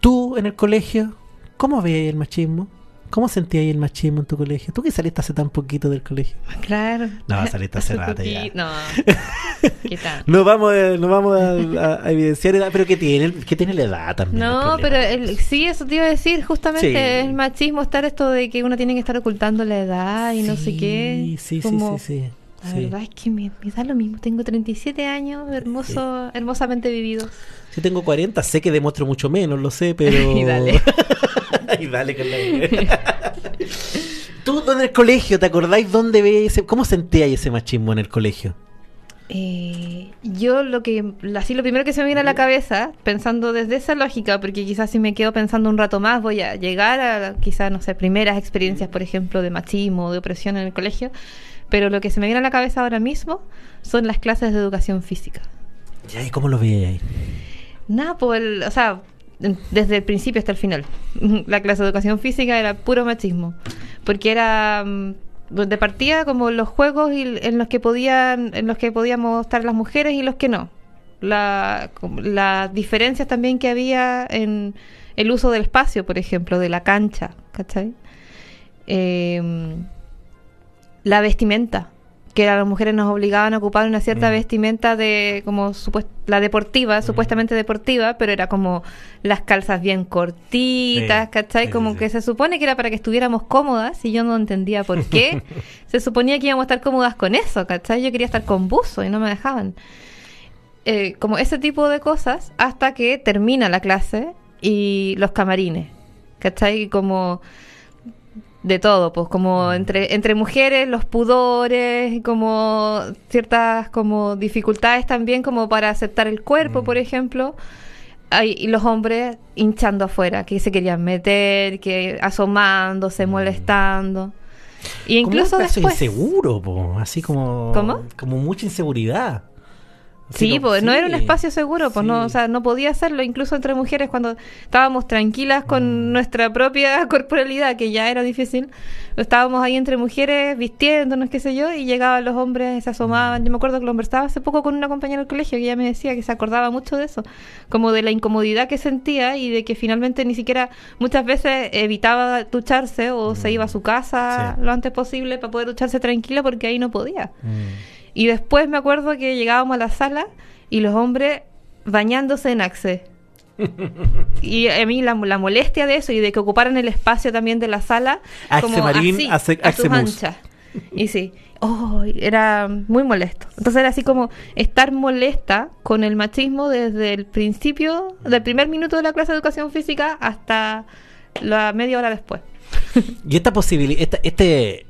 tú en el colegio, ¿cómo veías el machismo? ¿Cómo sentías el machismo en tu colegio? ¿Tú que saliste hace tan poquito del colegio? Claro. No, saliste hace rato ya. No. ¿Qué tal? no vamos, a, no vamos a, evidenciar edad, pero ¿qué tiene, qué tiene la edad también? No, pero sí, eso te iba a decir, justamente el machismo, estar esto de que uno tiene que estar ocultando la edad y no sé qué. Sí, sí, sí, sí. La verdad es que me, da lo mismo. Tengo 37 años, hermoso, hermosamente vividos. Yo tengo 40, sé que demuestro mucho menos, lo sé, pero... y dale. y dale con la ¿Tú en el colegio, te acordáis dónde veías ese... ¿Cómo sentías ese machismo en el colegio? Eh, yo lo que así lo primero que se me viene a la cabeza pensando desde esa lógica porque quizás si me quedo pensando un rato más voy a llegar a quizás no sé primeras experiencias por ejemplo de machismo o de opresión en el colegio pero lo que se me viene a la cabeza ahora mismo son las clases de educación física ¿y cómo lo veía ahí? nada pues o sea desde el principio hasta el final. La clase de educación física era puro machismo, porque era mm, de partida como los juegos en los que podían en los que podíamos estar las mujeres y los que no. La, las diferencias también que había en el uso del espacio, por ejemplo, de la cancha, ¿cachai? Em, la vestimenta que las mujeres nos obligaban a ocupar una cierta mm. vestimenta de como la deportiva, mm. supuestamente deportiva, pero era como las calzas bien cortitas, ¿cachai? como que se supone que era para que estuviéramos cómodas y yo no entendía por qué. se suponía que íbamos a estar cómodas con eso, ¿cachai? Yo quería estar con buzo y no me dejaban. Eh, como ese tipo de cosas hasta que termina la clase y los camarines, ¿cachai? Como de todo, pues como mm. entre, entre mujeres, los pudores, como ciertas como dificultades también como para aceptar el cuerpo, por mm. ejemplo. y los hombres hinchando afuera, que se querían meter, que asomándose, mm. molestando. Y incluso después... inseguro, así como... ¿Cómo? Como mucha inseguridad sí, pues no era un espacio seguro, pues no, o sea, no podía hacerlo incluso entre mujeres cuando estábamos tranquilas con mm. nuestra propia corporalidad, que ya era difícil. Estábamos ahí entre mujeres vistiéndonos, qué sé yo, y llegaban los hombres, se asomaban. Yo me acuerdo que lo conversaba hace poco con una compañera del colegio que ella me decía que se acordaba mucho de eso, como de la incomodidad que sentía y de que finalmente ni siquiera muchas veces evitaba ducharse o se iba a su casa lo antes posible para poder ducharse tranquila porque ahí no podía. Mm. Y después me acuerdo que llegábamos a la sala y los hombres bañándose en Axe. y a mí la, molestia de eso y de que ocuparan el espacio también de la sala como Marín, así, a sus Y sí, oh, era muy molesto. Entonces era así como estar molesta con el machismo desde el principio, del primer minuto de la clase de educación física hasta la media hora después. y esta posibilidad, este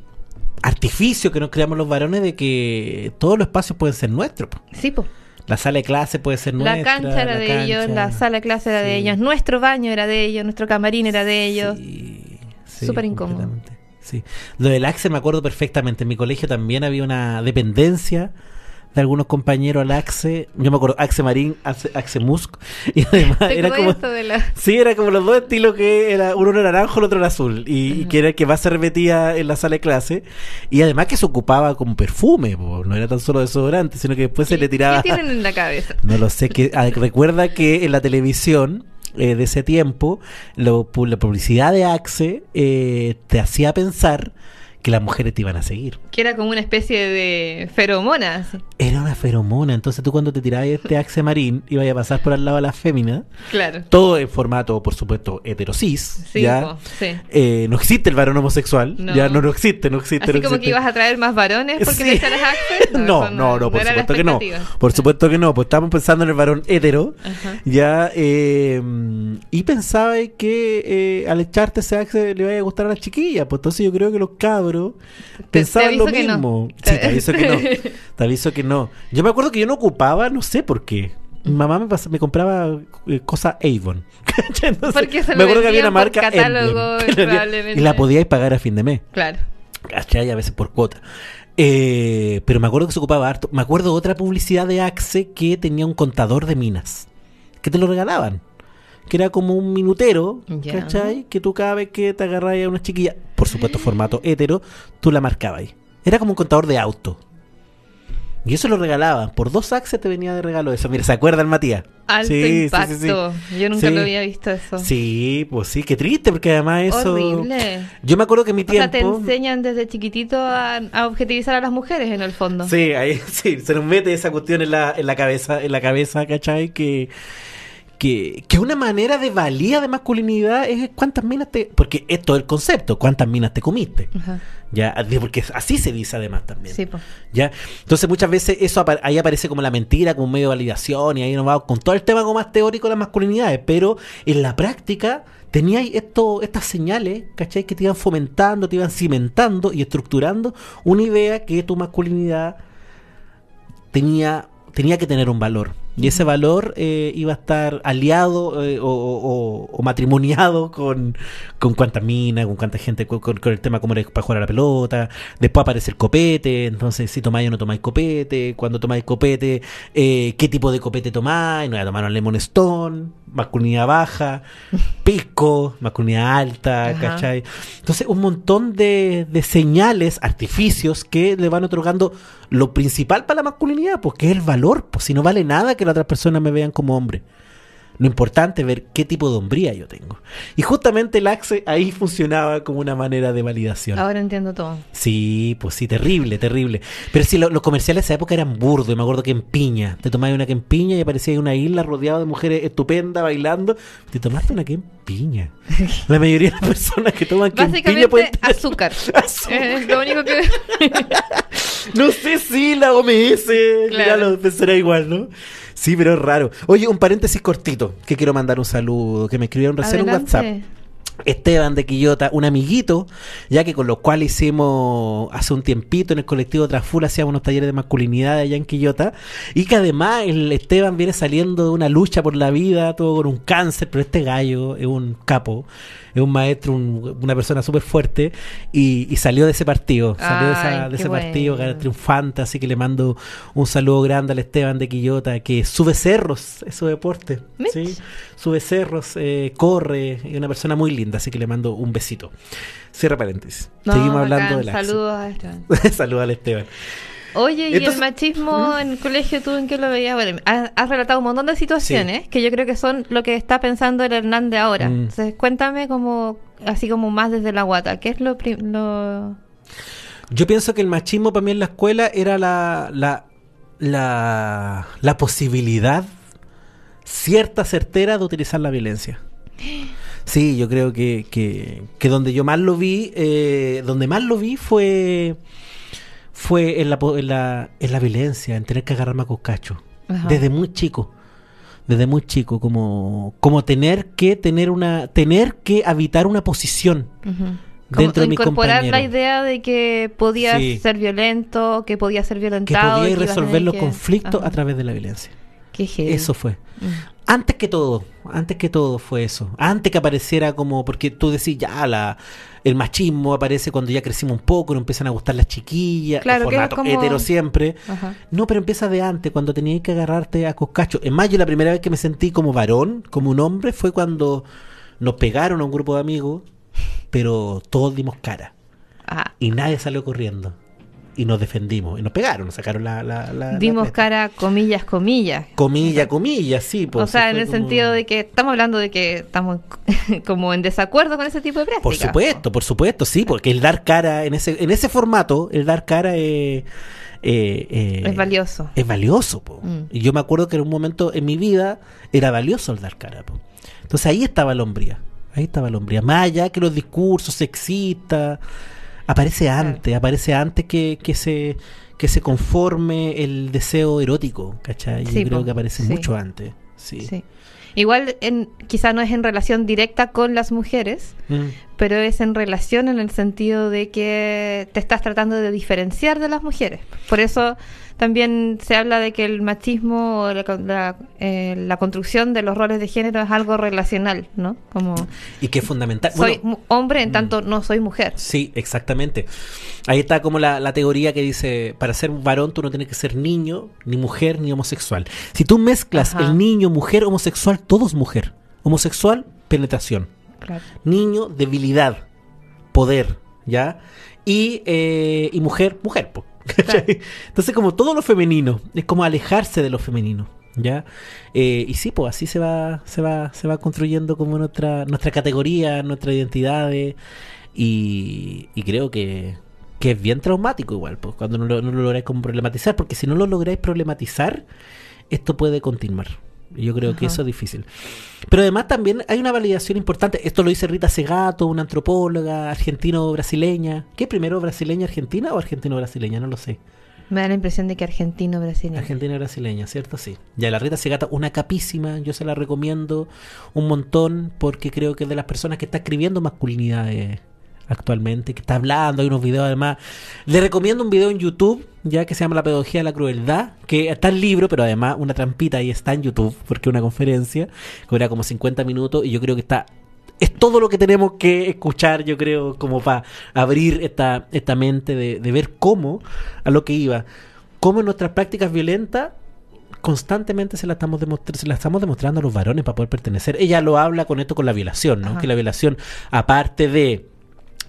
artificio que nos creamos los varones de que todos los espacios pueden ser nuestros. Sí, pues. La sala de clase puede ser nuestra. La cancha era de ellos, la sala de clase era de ellos, nuestro baño era de ellos, nuestro camarín era de ellos. Sí, Súper incómodo. Sí. Lo del Axel me acuerdo perfectamente. En mi colegio también había una dependencia de algunos compañeros al Axe. Yo me acuerdo, Axe Marín, Axe, Musk. Y además era como. Sí, era como los dos estilos que era uno era naranjo, el otro era azul. Y, que era el que más se repetía en la sala de clase. Y además que se ocupaba como perfume, no era tan solo desodorante, sino que después se le tiraba. ¿Qué tienen en la cabeza? No lo sé. Que, ah, recuerda que en la televisión. Eh, de ese tiempo, la publicidad de Axe eh, te hacía pensar que las mujeres te iban a seguir. Que era como una especie de feromona. Era una feromona. Entonces tú cuando te tirabas este axe marín ibas a pasar por al lado de la fémina. Claro. Todo en formato, por supuesto, heterosis. Sí, ¿ya? Eh, no existe el varón homosexual. Ya no, no existe, no existe. Así como que ibas a traer más varones porque sí. necesitas axe. No, no, no, por supuesto que no. Por supuesto que no. Pues estábamos pensando en el varón hetero. Ya. Eh, y pensaba que eh, al echarte ese axe le iba a gustar a las chiquillas. Pues entonces yo creo que los cabros pensaba lo mismo. Sí, te aviso que no. Te aviso que no. Yo me acuerdo que yo no ocupaba, no sé por qué. Mi mamá me, me compraba eh, cosas Avon. Porque se me acuerdo que había una marca catálogo, y la podíais pagar a fin de mes. Claro. ¿Cachai? A veces por cuota. Eh, pero me acuerdo que se ocupaba harto. Me acuerdo otra publicidad de Axe que tenía un contador de minas. Que te lo regalaban que era como un minutero, ¿cachai? Que tú cada vez que te agarrabas a una chiquilla, por supuesto formato hetero, tú la marcabas ahí. Era como un contador de auto. Y eso lo regalaban. Por dos axes te venía de regalo eso. Mira, ¿se acuerdan, Matías? Alto sí, impacto. Yo nunca lo había visto eso. Sí, pues sí, qué triste, porque además eso. Horrible. Yo me acuerdo que mi tiempo. O sea, te enseñan desde chiquitito a, objetivizar a las mujeres en el fondo. Sí, ahí sí, se nos mete esa cuestión en la, en la cabeza, en la cabeza, ¿cachai? Que que, que, una manera de valía de masculinidad es cuántas minas te... Porque es todo el concepto, cuántas minas te comiste. Ya, porque así se dice además también. Sí, ya. Entonces muchas veces eso ahí aparece como la mentira, como un medio de validación y ahí nos vamos con todo el tema como más teórico de las masculinidades, pero en la práctica tenía esto, estas señales, ¿cachai? Que te iban fomentando, te iban cimentando y estructurando una idea que tu masculinidad tenía, tenía que tener un valor. Y ese valor eh, iba a estar aliado eh, o, matrimoniado con, con cuánta mina, con cuánta gente, con, el tema cómo era para jugar a la pelota. Después aparece el copete, entonces si tomáis o no tomáis copete, cuando tomáis copete, eh, qué tipo de copete tomáis, no voy a tomar un Lemon Stone, masculinidad baja, pisco, masculinidad alta, ¿cachai? Entonces un montón de, de señales, artificios que le van otorgando lo principal para la masculinidad, pues que es el valor, pues si no vale nada que las otras personas me vean como hombre. Lo importante es ver qué tipo de hombría yo tengo. Y justamente el Axe ahí funcionaba como una manera de validación. Ahora entiendo todo. Sí, pues sí, terrible, terrible. Pero sí, los comerciales de esa época eran burdos. Me acuerdo que en Piña. Te tomabas una que en Piña y aparecía una isla rodeada de mujeres estupendas bailando. Te tomaste una que en Piña. La mayoría de las personas que toman que en Piña pueden azúcar. azúcar. Es lo único que... no sé si la OMS claro. lo pensará igual, ¿no? Sí, pero es raro. Oye, un paréntesis cortito, que quiero mandar un saludo, que me escribieron recién en WhatsApp. Esteban de Quillota, un amiguito, ya que con lo cual hicimos hace un tiempito en el colectivo Trasful, hacíamos unos talleres de masculinidad allá en Quillota, y que además el Esteban viene saliendo de una lucha por la vida, todo con un cáncer, pero este gallo es un capo, es un maestro, una persona súper fuerte, y, salió de ese partido, salió de, ese partido triunfante, así que le mando un saludo grande al Esteban de Quillota, que sube cerros, es su deporte, ¿sí? sube cerros, eh, corre, es una persona muy linda, así que le mando un besito. Cierra paréntesis. Seguimos hablando de la... Saludos a Esteban. Saludos al Esteban. Oye, ¿y el machismo en el colegio tú en qué lo veías? Bueno, has, relatado un montón de situaciones que yo creo que son lo que está pensando el Hernández ahora. Mm. Entonces, cuéntame como, así como más desde la guata, ¿qué es lo... lo... Yo pienso que el machismo para mí en la escuela era la, la, la, la posibilidad cierta certera de utilizar la violencia. Sí, yo creo que, que, donde yo más lo vi, eh, donde más lo vi fue fue en la, en la, en la violencia, en tener que agarrarme a coscacho. Desde muy chico. Desde muy chico, como, como tener que tener una, tener que habitar una posición. Dentro de mi incorporar la idea de que podía ser violento, que podía ser violentado. Que podía resolver los conflictos a través de la violencia. Eso fue. Mm. Antes que todo, antes que todo fue eso. Antes que apareciera como, porque tú decís, ya, la, el machismo aparece cuando ya crecimos un poco, nos empiezan a gustar las chiquillas, claro, el formato hetero siempre. No, pero empieza de antes, cuando tenías que agarrarte a coscacho. En mayo, la primera vez que me sentí como varón, como un hombre, fue cuando nos pegaron a un grupo de amigos, pero todos dimos cara. Ah. Y nadie salió corriendo y nos defendimos. Y nos pegaron, nos sacaron la... la, Dimos cara, comillas, comillas. Comilla, comillas, sí. Pues, o sea, en el sentido de que estamos hablando de que estamos como en desacuerdo con ese tipo de prácticas. Por supuesto, por supuesto, sí, porque el dar cara en ese, en ese formato, el dar cara es... Eh, eh, es valioso. Es valioso. Mm. Y yo me acuerdo que en un momento en mi vida era valioso el dar cara. Entonces ahí estaba la hombría. Ahí estaba la hombría. Más allá que los discursos sexistas, aparece antes, aparece antes que, que se que se conforme el deseo erótico, ¿cachai? Yo creo que aparece mucho antes. Sí. Igual en, quizá no es en relación directa con las mujeres, mm. Pero es en relación en el sentido de que te estás tratando de diferenciar de las mujeres. Por eso también se habla de que el machismo o la, eh, la, construcción de los roles de género es algo relacional, ¿no? Como y que es fundamental. Soy hombre en mm. tanto no soy mujer. Sí, exactamente. Ahí está como la, teoría que dice, para ser varón tú no tienes que ser niño, ni mujer, ni homosexual. Si tú mezclas el niño, mujer, homosexual, todo es mujer. Homosexual, penetración. Niño, debilidad, poder, ¿ya? Y, eh, y mujer, mujer, pues. Entonces, como todo lo femenino, es como alejarse de lo femenino. ¿Ya? Eh, y sí, pues así se va, se va, se va construyendo como nuestra, nuestra categoría, nuestra identidad. Y, creo que, es bien traumático igual, pues, cuando no lo, no lo lográis como problematizar, porque si no lo lográis problematizar, esto puede continuar. Yo creo que eso es difícil. Pero además también hay una validación importante. Esto lo dice Rita Segato, una antropóloga argentino-brasileña. ¿Qué primero, brasileña-argentina o argentino-brasileña? No lo sé. Me da la impresión de que argentino-brasileña. Argentino-brasileña, ¿cierto? Sí. Ya la Rita Segato, una capísima. Yo se la recomiendo un montón porque creo que es de las personas que está escribiendo masculinidades actualmente, que está hablando, hay unos videos además. Le recomiendo un video en YouTube, ya que se llama La pedagogía de la crueldad, que está en libro, pero además una trampita y está en YouTube, porque es una conferencia, que dura como 50 minutos, y yo creo que está es todo lo que tenemos que escuchar, yo creo, como para abrir esta, esta mente de, de, ver cómo, a lo que iba, cómo en nuestras prácticas violentas constantemente se la estamos demostrando, se la estamos demostrando a los varones para poder pertenecer. Ella lo habla con esto con la violación, ¿no? Que la violación, aparte de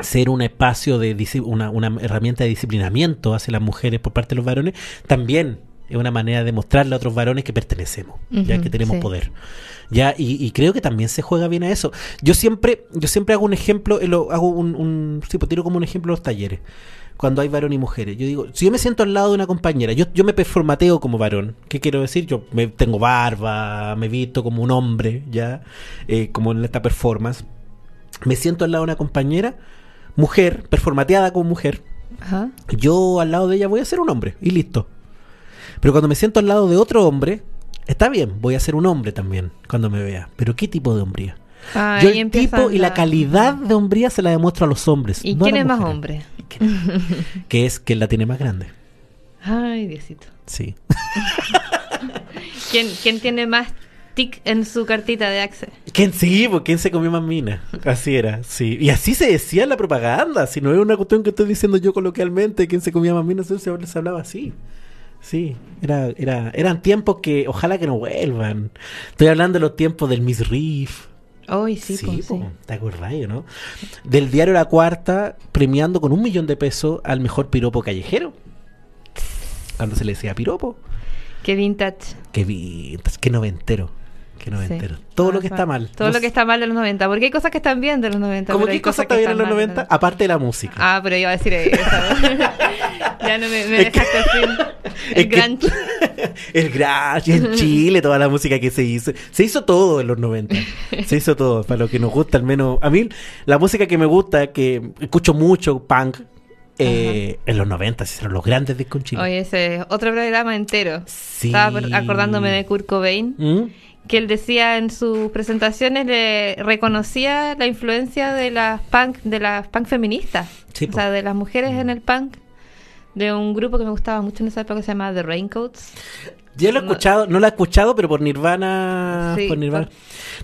ser un espacio de una, una herramienta de disciplinamiento hacia las mujeres por parte de los varones, también es una manera de mostrarle a otros varones que pertenecemos, ya que tenemos poder. Ya, y, creo que también se juega bien a eso. Yo siempre, yo siempre hago un ejemplo, eh, lo, hago un, un tipo, tiro como un ejemplo los talleres. Cuando hay varón y mujeres. Yo digo, si yo me siento al lado de una compañera, yo, yo me performateo como varón. ¿Qué quiero decir? Yo me tengo barba, me visto como un hombre, ya, eh, como en esta performance. Me siento al lado de una compañera mujer, performateada como mujer, yo al lado de ella voy a ser un hombre y listo. Pero cuando me siento al lado de otro hombre, está bien, voy a ser un hombre también cuando me vea. Pero ¿qué tipo de hombría? Ah, Yo el tipo y la calidad de hombría se la demuestro a los hombres. ¿Y quién es más hombre? que es que la tiene más grande. Ay, Diosito. Sí. ¿Quién, ¿Quién tiene más tic en su cartita de Access? ¿Quién sí? ¿Quién se comió más mina? Así era, sí. Y así se decía en la propaganda. Si no es una cuestión que estoy diciendo yo coloquialmente, ¿quién se comía más mina? Se, se hablaba así. Sí, era, era, eran tiempos que ojalá que no vuelvan. Estoy hablando de los tiempos del Miss Reef. Hoy sí, sí, sí. ¿Te no? Del diario La Cuarta, premiando con un millón de pesos al mejor piropo callejero. Cuando se le decía piropo. Qué vintage. Qué vintage, qué noventero. Qué noventero. Todo lo que está mal. Todo lo que está mal de los 90. Porque hay cosas que están bien de los 90. ¿Cómo qué cosas está bien de los 90? Aparte de la música. Ah, pero iba a decir eso. ya no me, me dejaste así. El grunge. el grunge en Chile, toda la música que se hizo. Se hizo todo en los 90. Se hizo todo. Para lo que nos gusta, al menos. A mí, la música que me gusta, que escucho mucho, punk, eh, en los 90 hicieron los grandes discos en Chile. Oye, ese otro programa entero. Sí. Estaba acordándome de Kurt Cobain. ¿Mm? Que él decía en sus presentaciones, le reconocía la influencia de las punk, de las punk feministas. o sea, de las mujeres en el punk. De un grupo que me gustaba mucho en esa época que se llamaba The Raincoats. Yo lo he escuchado, no lo he escuchado, pero por Nirvana. por Nirvana.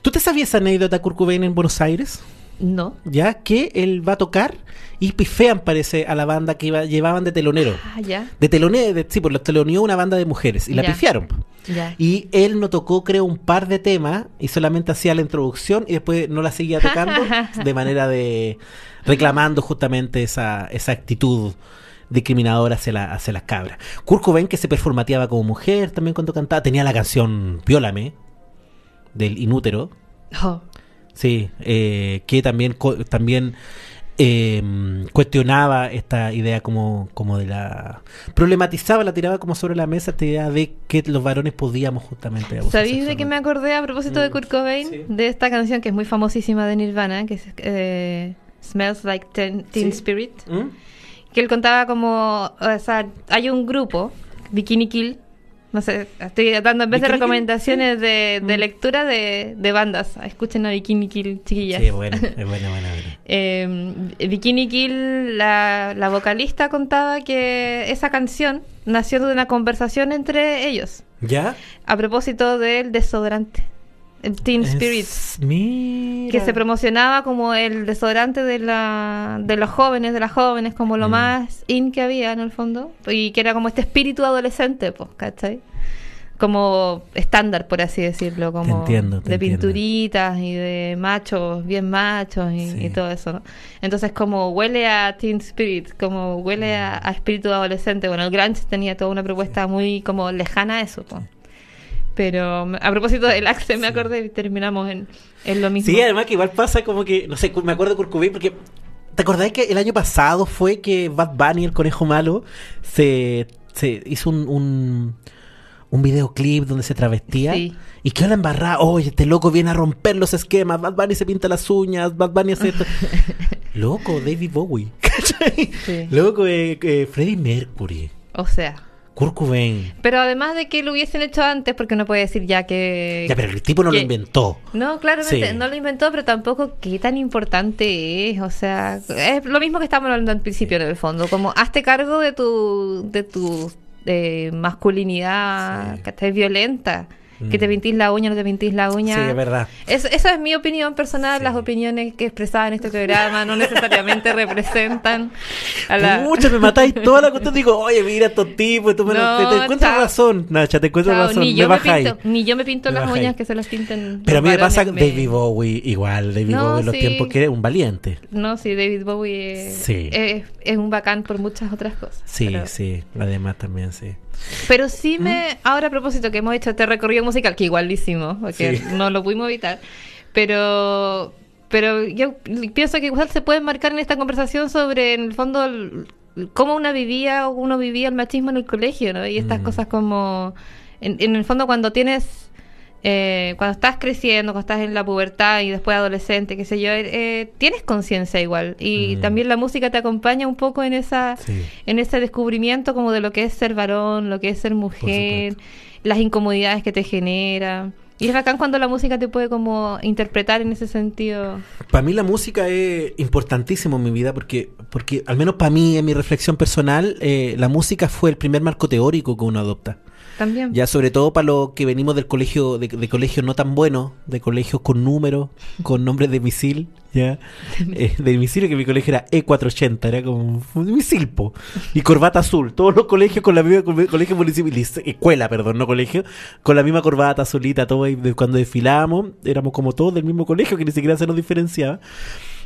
¿Tú te sabías esa anécdota Kurt Cobain en Buenos Aires? No. Ya que él va a tocar y pifean, parece, a la banda que iba, llevaban de telonero. Ah, ya. De telonero, sí, pues los teloneó una banda de mujeres y la pifiaron. Ya. Y él no tocó, creo, un par de temas y solamente hacía la introducción y después no la seguía tocando de manera de reclamando justamente esa, esa actitud discriminadora hacia, la, hacia las cabras. Kurt Cobain, que se performateaba como mujer también cuando cantaba, tenía la canción Viólame del Inútero. Oh. Sí, eh, que también, también eh, cuestionaba esta idea como, como de la... problematizaba, la tiraba como sobre la mesa esta idea de que los varones podíamos justamente... ¿Sabéis de qué me acordé a propósito de mm. Kurt Cobain? De esta canción que es muy famosísima de Nirvana, que es eh, Smells Like Teen, Spirit. ¿Mm? Que él contaba como, o sea, hay un grupo, Bikini Kill, no sé, estoy dando en vez de recomendaciones de, mm. lectura de, bandas. Escuchen a Bikini Kill, chiquillas. Sí, bueno, es buena, buena. eh, Bikini Kill, la, la vocalista contaba que esa canción nació de una conversación entre ellos. ¿Ya? A propósito del desodorante. Teen Spirit. Que se promocionaba como el desodorante de, la, de los jóvenes, de las jóvenes, como lo mm. más in que había en el fondo. Y que era como este espíritu adolescente, pues, ¿cachai? Como estándar, por así decirlo, como de pinturitas y de machos, bien machos y, todo eso, ¿no? Entonces, como huele a Teen Spirit, como huele a, espíritu adolescente. Bueno, el Grunge tenía toda una propuesta muy como lejana a eso, pues. Pero a propósito del Axe, me acordé y terminamos en, lo mismo. Sí, además que igual pasa como que, no sé, me acuerdo de Kurt porque ¿te acordás que el año pasado fue que Bad Bunny, el conejo malo, se, se hizo un, un, videoclip donde se travestía? Y que la embarrada, oye, este loco viene a romper los esquemas, Bad Bunny se pinta las uñas, Bad Bunny hace esto. loco, David Bowie. Loco, eh, eh, Freddie Mercury. O sea. Kurt Pero además de que lo hubiesen hecho antes, porque no puede decir ya que... Ya, pero el tipo no lo inventó. No, claramente, no lo inventó, pero tampoco qué tan importante es. O sea, es lo mismo que estábamos hablando al principio, en el fondo. Como, hazte cargo de tu, de tu de masculinidad que estés violenta que te mm. pintís la uña, no te pintís la uña. Sí, es verdad. Eso, esa es mi opinión personal. Las opiniones que expresaba en este programa no necesariamente representan a la. Mucha, me matáis toda la cuestión. Digo, oye, mira estos tipos, tú me no, te, encuentras razón, Nacha, te encuentro razón. Ni yo me, pinto, ni yo me pinto las uñas que se las pinten. Pero a mí me pasa David Bowie igual. David Bowie en los tiempos que era un valiente. No, sí, David Bowie es, es, un bacán por muchas otras cosas. Sí, sí, además también, sí. Pero sí me, ahora a propósito que hemos hecho este recorrido musical, que igual lo hicimos, porque no lo pudimos evitar, pero, pero yo pienso que igual se puede marcar en esta conversación sobre, en el fondo, cómo una vivía o uno vivía el machismo en el colegio, ¿no? Y estas mm. cosas como, en, en el fondo, cuando tienes eh, cuando estás creciendo, cuando estás en la pubertad y después adolescente, qué sé yo, eh, tienes conciencia igual. Y mm. también la música te acompaña un poco en esa en ese descubrimiento como de lo que es ser varón, lo que es ser mujer, las incomodidades que te genera. Y es bacán cuando la música te puede como interpretar en ese sentido. Para mí la música es importantísimo en mi vida porque, porque al menos para mí, en mi reflexión personal, eh, la música fue el primer marco teórico que uno adopta. También. Ya sobre todo para los que venimos del colegio, de, de colegios no tan buenos, de colegios con números, con nombres de misil, ya. Eh, de misil, que mi colegio era E480, era como un misil, Y corbata azul. Todos los colegios con la misma, colegio municipal, escuela, perdón, no colegio, con la misma corbata azulita, todo cuando desfilábamos, éramos como todos del mismo colegio, que ni siquiera se nos diferenciaba.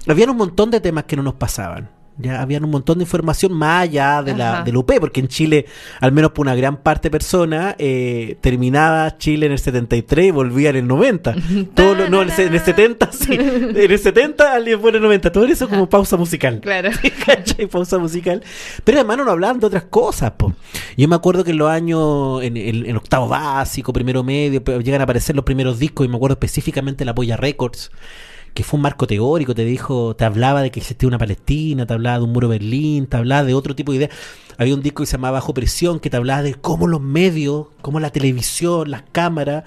Había un montón de temas que no nos pasaban. Ya habían un montón de información más allá de la, del UP, porque en Chile, al menos por una gran parte de personas, eh, terminaba Chile en el 73 y volvía en el 90. Todo no, en el, 70, sí. En el 70 alguien fue en el 90. Todo eso como pausa musical. Claro. pausa musical. Pero además no hablaban de otras cosas. Po. Yo me acuerdo que en los años, en el octavo básico, primero medio, llegan a aparecer los primeros discos, y me acuerdo específicamente la Polla Records que fue un marco teórico, te dijo, te hablaba de que existía una Palestina, te hablaba de un muro de Berlín, te hablaba de otro tipo de ideas. Había un disco que se llamaba Bajo Presión, que te hablaba de cómo los medios, cómo la televisión, las cámaras,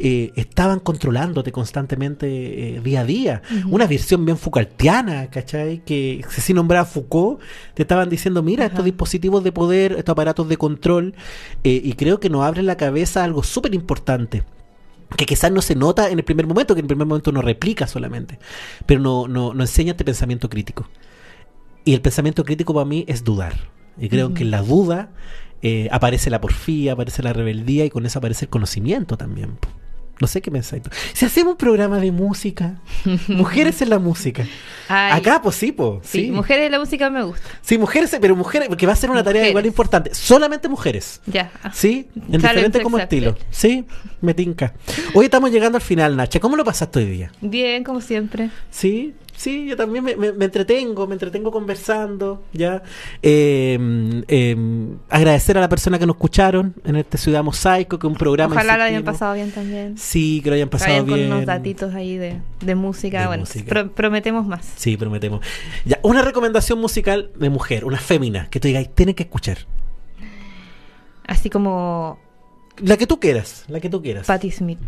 eh, estaban controlándote constantemente eh, día a día. Una versión bien Foucaultiana, ¿cachai? Que si nombraba Foucault, te estaban diciendo, mira, estos dispositivos de poder, estos aparatos de control, eh, y creo que nos abren la cabeza algo súper importante que quizás no se nota en el primer momento, que en el primer momento no replica solamente, pero no, no, no enseña este pensamiento crítico. Y el pensamiento crítico para mí es dudar. Y creo que en la duda eh, aparece la porfía, aparece la rebeldía y con eso aparece el conocimiento también. No sé qué pensáis. Si hacemos un programa de música, mujeres en la música. Acá, pues sí, pues. Sí, mujeres en la música me gusta. Sí, mujeres, pero mujeres, porque va a ser una tarea igual importante. Solamente mujeres. Ya. Sí, en diferente como estilo. Sí, me tinca. Hoy estamos llegando al final, Nacha. ¿Cómo lo pasaste hoy día? Bien, como siempre. Sí, Sí, yo también me, entretengo, me entretengo conversando, ¿ya? Em, em, agradecer a la persona que nos escucharon en este Ciudad Mosaico, que es un programa... Ojalá lo hayan pasado bien también. Sí, que lo hayan pasado bien. con unos datitos ahí de, música, bueno, prometemos más. Sí, prometemos. Ya, una recomendación musical de mujer, una fémina, que tú digas, tienen que escuchar. Así como... La que tú quieras, la que tú quieras. Patti Smith.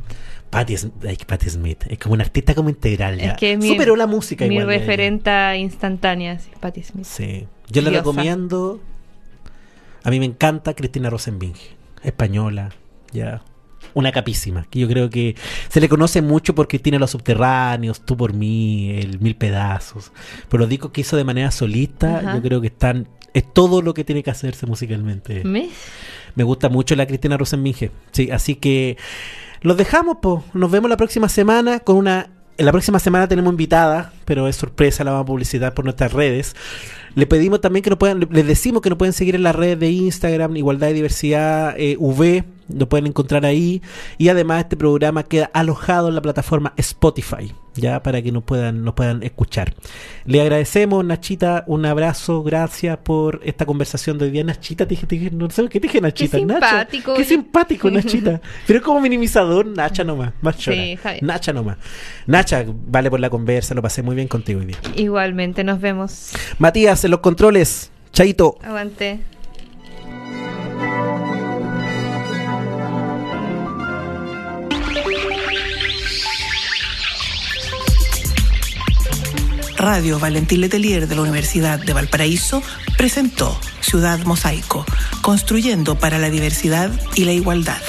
Patti, Smith es como una artista como integral ya. Superó la música mi referenta instantánea, sí, Patti Smith. Sí. Yo le recomiendo. A mí me encanta Cristina Rosenbinge, española, ya. Una capísima, que yo creo que se le conoce mucho porque tiene Los Subterráneos, Tú por mí, El Mil Pedazos. Pero los discos que hizo de manera solista, yo creo que están. Es todo lo que tiene que hacerse musicalmente. ¿Me? Me gusta mucho la Cristina Rosenbinge. Sí, así que los dejamos, pues. Nos vemos la próxima semana con una. La próxima semana tenemos invitada, pero es sorpresa, la vamos a publicitar por nuestras redes. Le pedimos también que nos puedan, les decimos que nos pueden seguir en las redes de Instagram, Igualdad y Diversidad eh, V, lo pueden encontrar ahí. Y además este programa queda alojado en la plataforma Spotify, ya para que nos puedan, nos puedan escuchar. Le agradecemos, Nachita, un abrazo, gracias por esta conversación de hoy día. Nachita, te dije, no sé qué te dije, Nachita. Qué simpático. Qué simpático, Nachita. Pero es como minimizador, Nacha nomás, más. Sí, Nacha nomás. Nacha, vale por la conversa, lo pasé muy bien contigo hoy día. Igualmente, nos vemos. Matías, en los controles. Chaito. Aguante. Radio Valentín Letelier de la Universidad de Valparaíso presentó Ciudad Mosaico, construyendo para la diversidad y la igualdad.